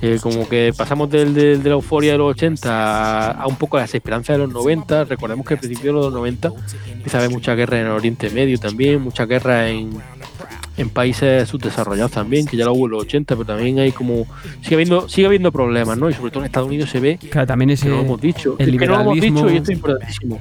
eh, como que pasamos del, de la euforia de los 80 a, a un poco las esperanzas de los 90. Recordemos que al principio de los 90 empieza a haber mucha guerra en Oriente Medio también, mucha guerra en, en países subdesarrollados también, que ya lo hubo en los 80, pero también hay como. Sigue habiendo, sigue habiendo problemas, ¿no? Y sobre todo en Estados Unidos se ve. Claro, también ese, que no lo hemos dicho. el que no lo hemos dicho y esto es importantísimo.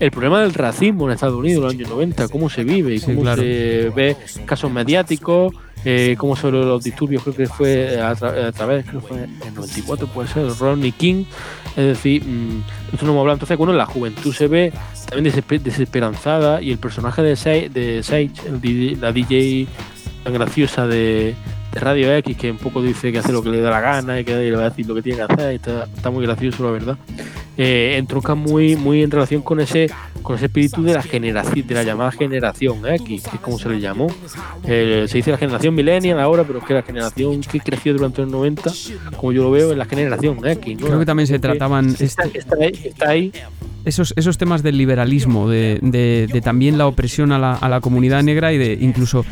El problema del racismo en Estados Unidos en los años 90, cómo se vive y Sí, cómo claro. se ve casos mediáticicos, eh, cómo sobre los disturbios, creo que fue a, tra- a través, creo que fue en 94, puede ser, Ronnie King. Es decir, mm, nosotros no hemos hablado. Entonces, bueno, la juventud se ve también desespe- desesperanzada y el personaje de Sage, de Sage la DJ tan graciosa de, de Radio X, que un poco dice que hace lo que le da la gana y que le va a decir lo que tiene que hacer, y está, está muy gracioso, la verdad. Eh, entronca muy, muy en relación con ese con ese espíritu de la generación, de la llamada generación X, que es como se le llamó. Eh, se dice la generación millennial ahora, pero es que la generación que creció durante los 90, como yo lo veo, es la generación X. ¿no? Creo que también se Porque trataban está, este- está ahí, está ahí esos, esos temas del liberalismo, de, de- de también la opresión a la, a la comunidad negra y de incluso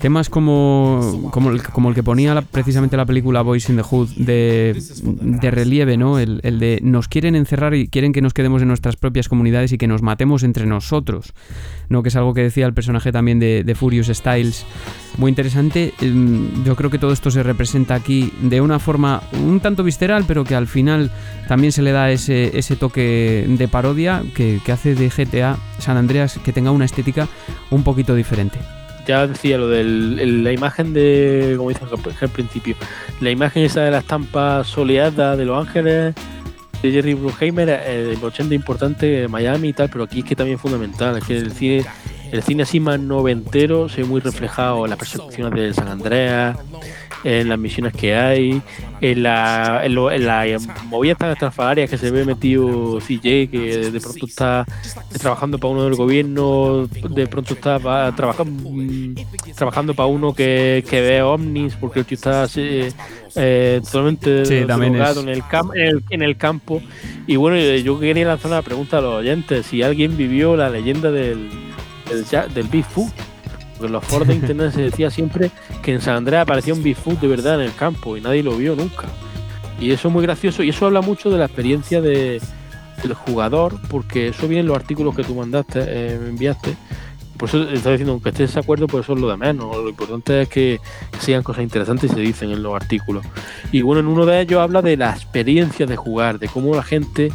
temas como, como, el, como el que ponía precisamente la película Boys in the Hood de, relieve, ¿no? El, de nos quieren encerrar y quieren que nos quedemos en nuestras propias comunidades y que nos matemos entre nosotros, ¿no? Que es algo que decía el personaje también de, Furious Styles. Muy interesante. Em, Yo creo que todo esto se representa aquí de una forma un tanto visceral, pero que al final también se le da ese, ese toque de parodia que hace de GTA San Andreas que tenga una estética un poquito diferente. Ya decía lo de la imagen de, como dice al principio, la imagen esa de la estampa soleada de Los Ángeles de Jerry Bruckheimer, eh, el 80 importante, Miami y tal, pero aquí es que también es fundamental, es que el cine, el cine así más noventero se ve muy reflejado en las persecuciones de San Andreas, en las misiones que hay, en la, en lo- en la movida tan estrafalarias que se ve metido CJ, que de pronto está trabajando para uno del gobierno, de pronto está trabajando, mm, trabajando para uno que, que ve ovnis, porque el tío está eh, eh, totalmente Sí, drogado en, el cam- en, el, en el campo. Y bueno, yo quería lanzar una pregunta a los oyentes, si alguien vivió la leyenda del, del, del Bigfoot. Porque los foros de internet se decía siempre que en San Andrés aparecía un Bigfoot de verdad en el campo y nadie lo vio nunca. Y eso es muy gracioso y eso habla mucho de la experiencia de, del jugador, porque eso viene en los artículos que tú mandaste, eh, enviaste. Por eso estaba diciendo, aunque estés de acuerdo, pues eso es lo de menos. Lo importante es que sean cosas interesantes y se dicen en los artículos. Y bueno, en uno de ellos habla de la experiencia de jugar, de cómo la gente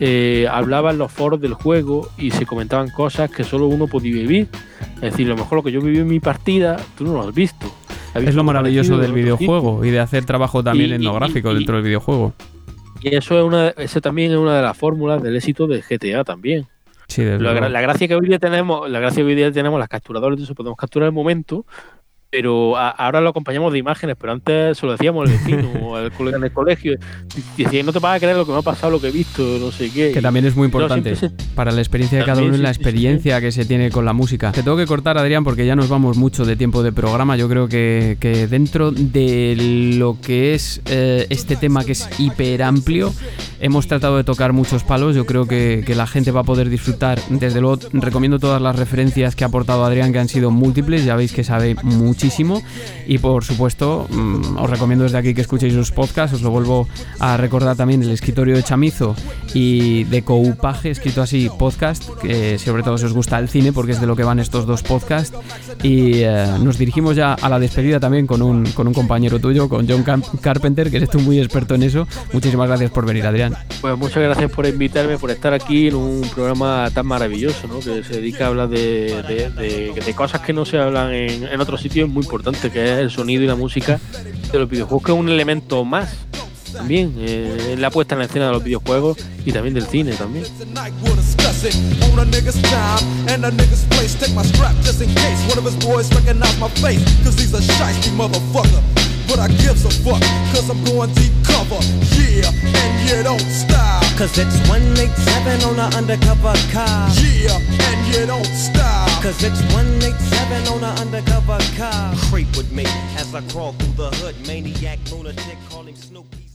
eh, hablaba en los foros del juego y se comentaban cosas que solo uno podía vivir. Es decir, a lo mejor lo que yo viví en mi partida, tú no lo has visto. Has Es lo maravilloso del videojuego y de hacer trabajo también Y- etnográfico y- dentro del videojuego. Y eso es una, ese también es una de las fórmulas del éxito de GTA también. Sí, La, gracia que hoy día tenemos, la gracia que hoy día tenemos las capturadoras, de eso podemos capturar el momento, pero a- ahora lo acompañamos de imágenes, pero antes se lo decíamos al vecino o *laughs* al colega en el colegio. Decía, no te vas a creer lo que me ha pasado, lo que he visto, no sé qué. Que también es muy no, importante siempre se- para la experiencia de cada uno y la sí, sí, sí. experiencia que se tiene con la música. Te tengo que cortar, Adrián, porque ya nos vamos mucho de tiempo de programa. Yo creo que, que dentro de lo que es eh, este tema que es hiper amplio, hemos tratado de tocar muchos palos. Yo creo que, que la gente va a poder disfrutar. Desde luego, recomiendo todas las referencias que ha aportado Adrián, que han sido múltiples. Ya veis que sabe muchísimo. Y por supuesto, mm, os recomiendo desde aquí que escuchéis sus podcasts. Os lo vuelvo a recordar también el escritorio de Chamizo y de Coupaje, escrito así podcast, que sobre todo si os gusta el cine, porque es de lo que van estos dos podcasts. Y eh, nos dirigimos ya a la despedida también con un, con un compañero tuyo, con John Carpenter, que eres tú muy experto en eso. Muchísimas gracias por venir, Adrián. Pues muchas gracias por invitarme, por estar aquí en un programa tan maravilloso, que se dedica a hablar de- de cosas que no se hablan en, en otros sitios, muy importante, que es el sonido y la música de los videojuegos, que es un elemento más también eh, la puesta en la escena de los videojuegos y también del cine también. but I gives a fuck, cause I'm going deep cover, yeah, and you don't stop. Cause it's 187 on an undercover car. Yeah, and you don't stop. Cause it's 187 on an undercover car. Creep with me as I crawl through the hood, maniac lunatic, call him Snoopy.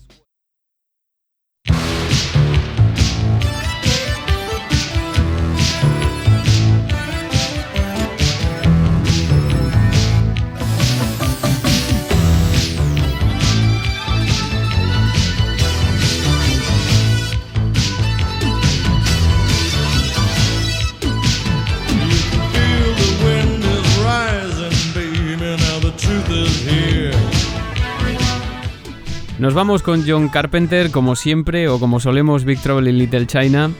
Nos vamos con John Carpenter, como siempre, o como solemos, Big Trouble in Little China.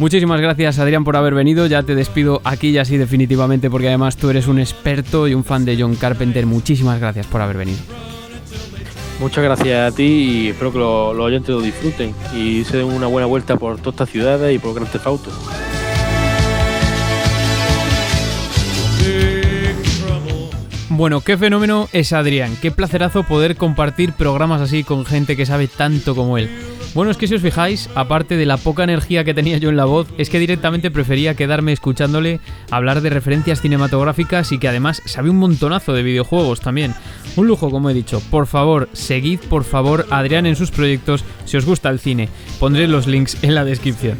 Muchísimas gracias Adrián por haber venido, ya te despido aquí y así definitivamente porque además tú eres un experto y un fan de John Carpenter. Muchísimas gracias por haber venido. Muchas gracias a ti y espero que lo- los oyentes lo disfruten y se den una buena vuelta por todas estas ciudades y por Gran Theft Auto. Bueno, qué fenómeno es Adrián, qué placerazo poder compartir programas así con gente que sabe tanto como él. Bueno, es que si os fijáis, aparte de la poca energía que tenía yo en la voz, es que directamente prefería quedarme escuchándole hablar de referencias cinematográficas y que además sabe un montonazo de videojuegos también. Un lujo, como he dicho. Por favor, seguid por favor Adrián en sus proyectos si os gusta el cine. Pondré los links en la descripción.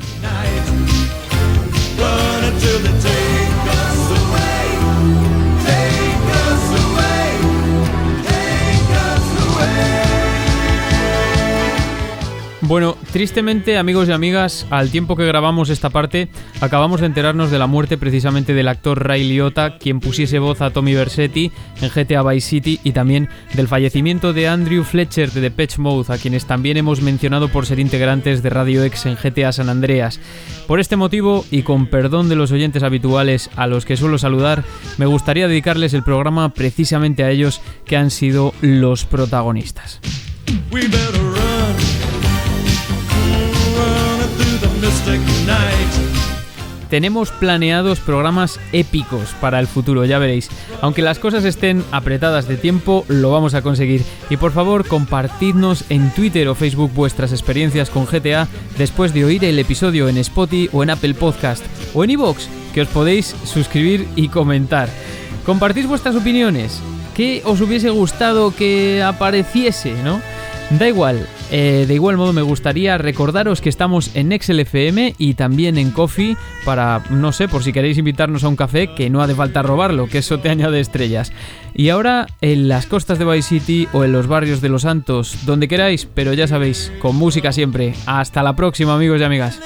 Bueno, tristemente, amigos y amigas, al tiempo que grabamos esta parte, acabamos de enterarnos de la muerte precisamente del actor Ray Liotta, quien pusiese voz a Tommy Versetti en GTA Vice City, y también del fallecimiento de Andrew Fletcher de Depeche Mode, a quienes también hemos mencionado por ser integrantes de Radio X en GTA San Andreas. Por este motivo, y con perdón de los oyentes habituales a los que suelo saludar, me gustaría dedicarles el programa precisamente a ellos, que han sido los protagonistas. Tenemos planeados programas épicos para el futuro, ya veréis. Aunque las cosas estén apretadas de tiempo, lo vamos a conseguir. Y por favor, compartidnos en Twitter o Facebook vuestras experiencias con GTA después de oír el episodio en Spotify o en Apple Podcast o en iVoox, que os podéis suscribir y comentar. Compartid vuestras opiniones. ¿Qué os hubiese gustado que apareciese, no? Da igual, eh, de igual modo me gustaría recordaros que estamos en Excel FM y también en Coffee para, no sé, por si queréis invitarnos a un café, que no hace falta robarlo, que eso te *laughs* añade estrellas. Y ahora en las costas de Vice City o en los barrios de Los Santos, donde queráis, pero ya sabéis, con música siempre. Hasta la próxima amigos y amigas.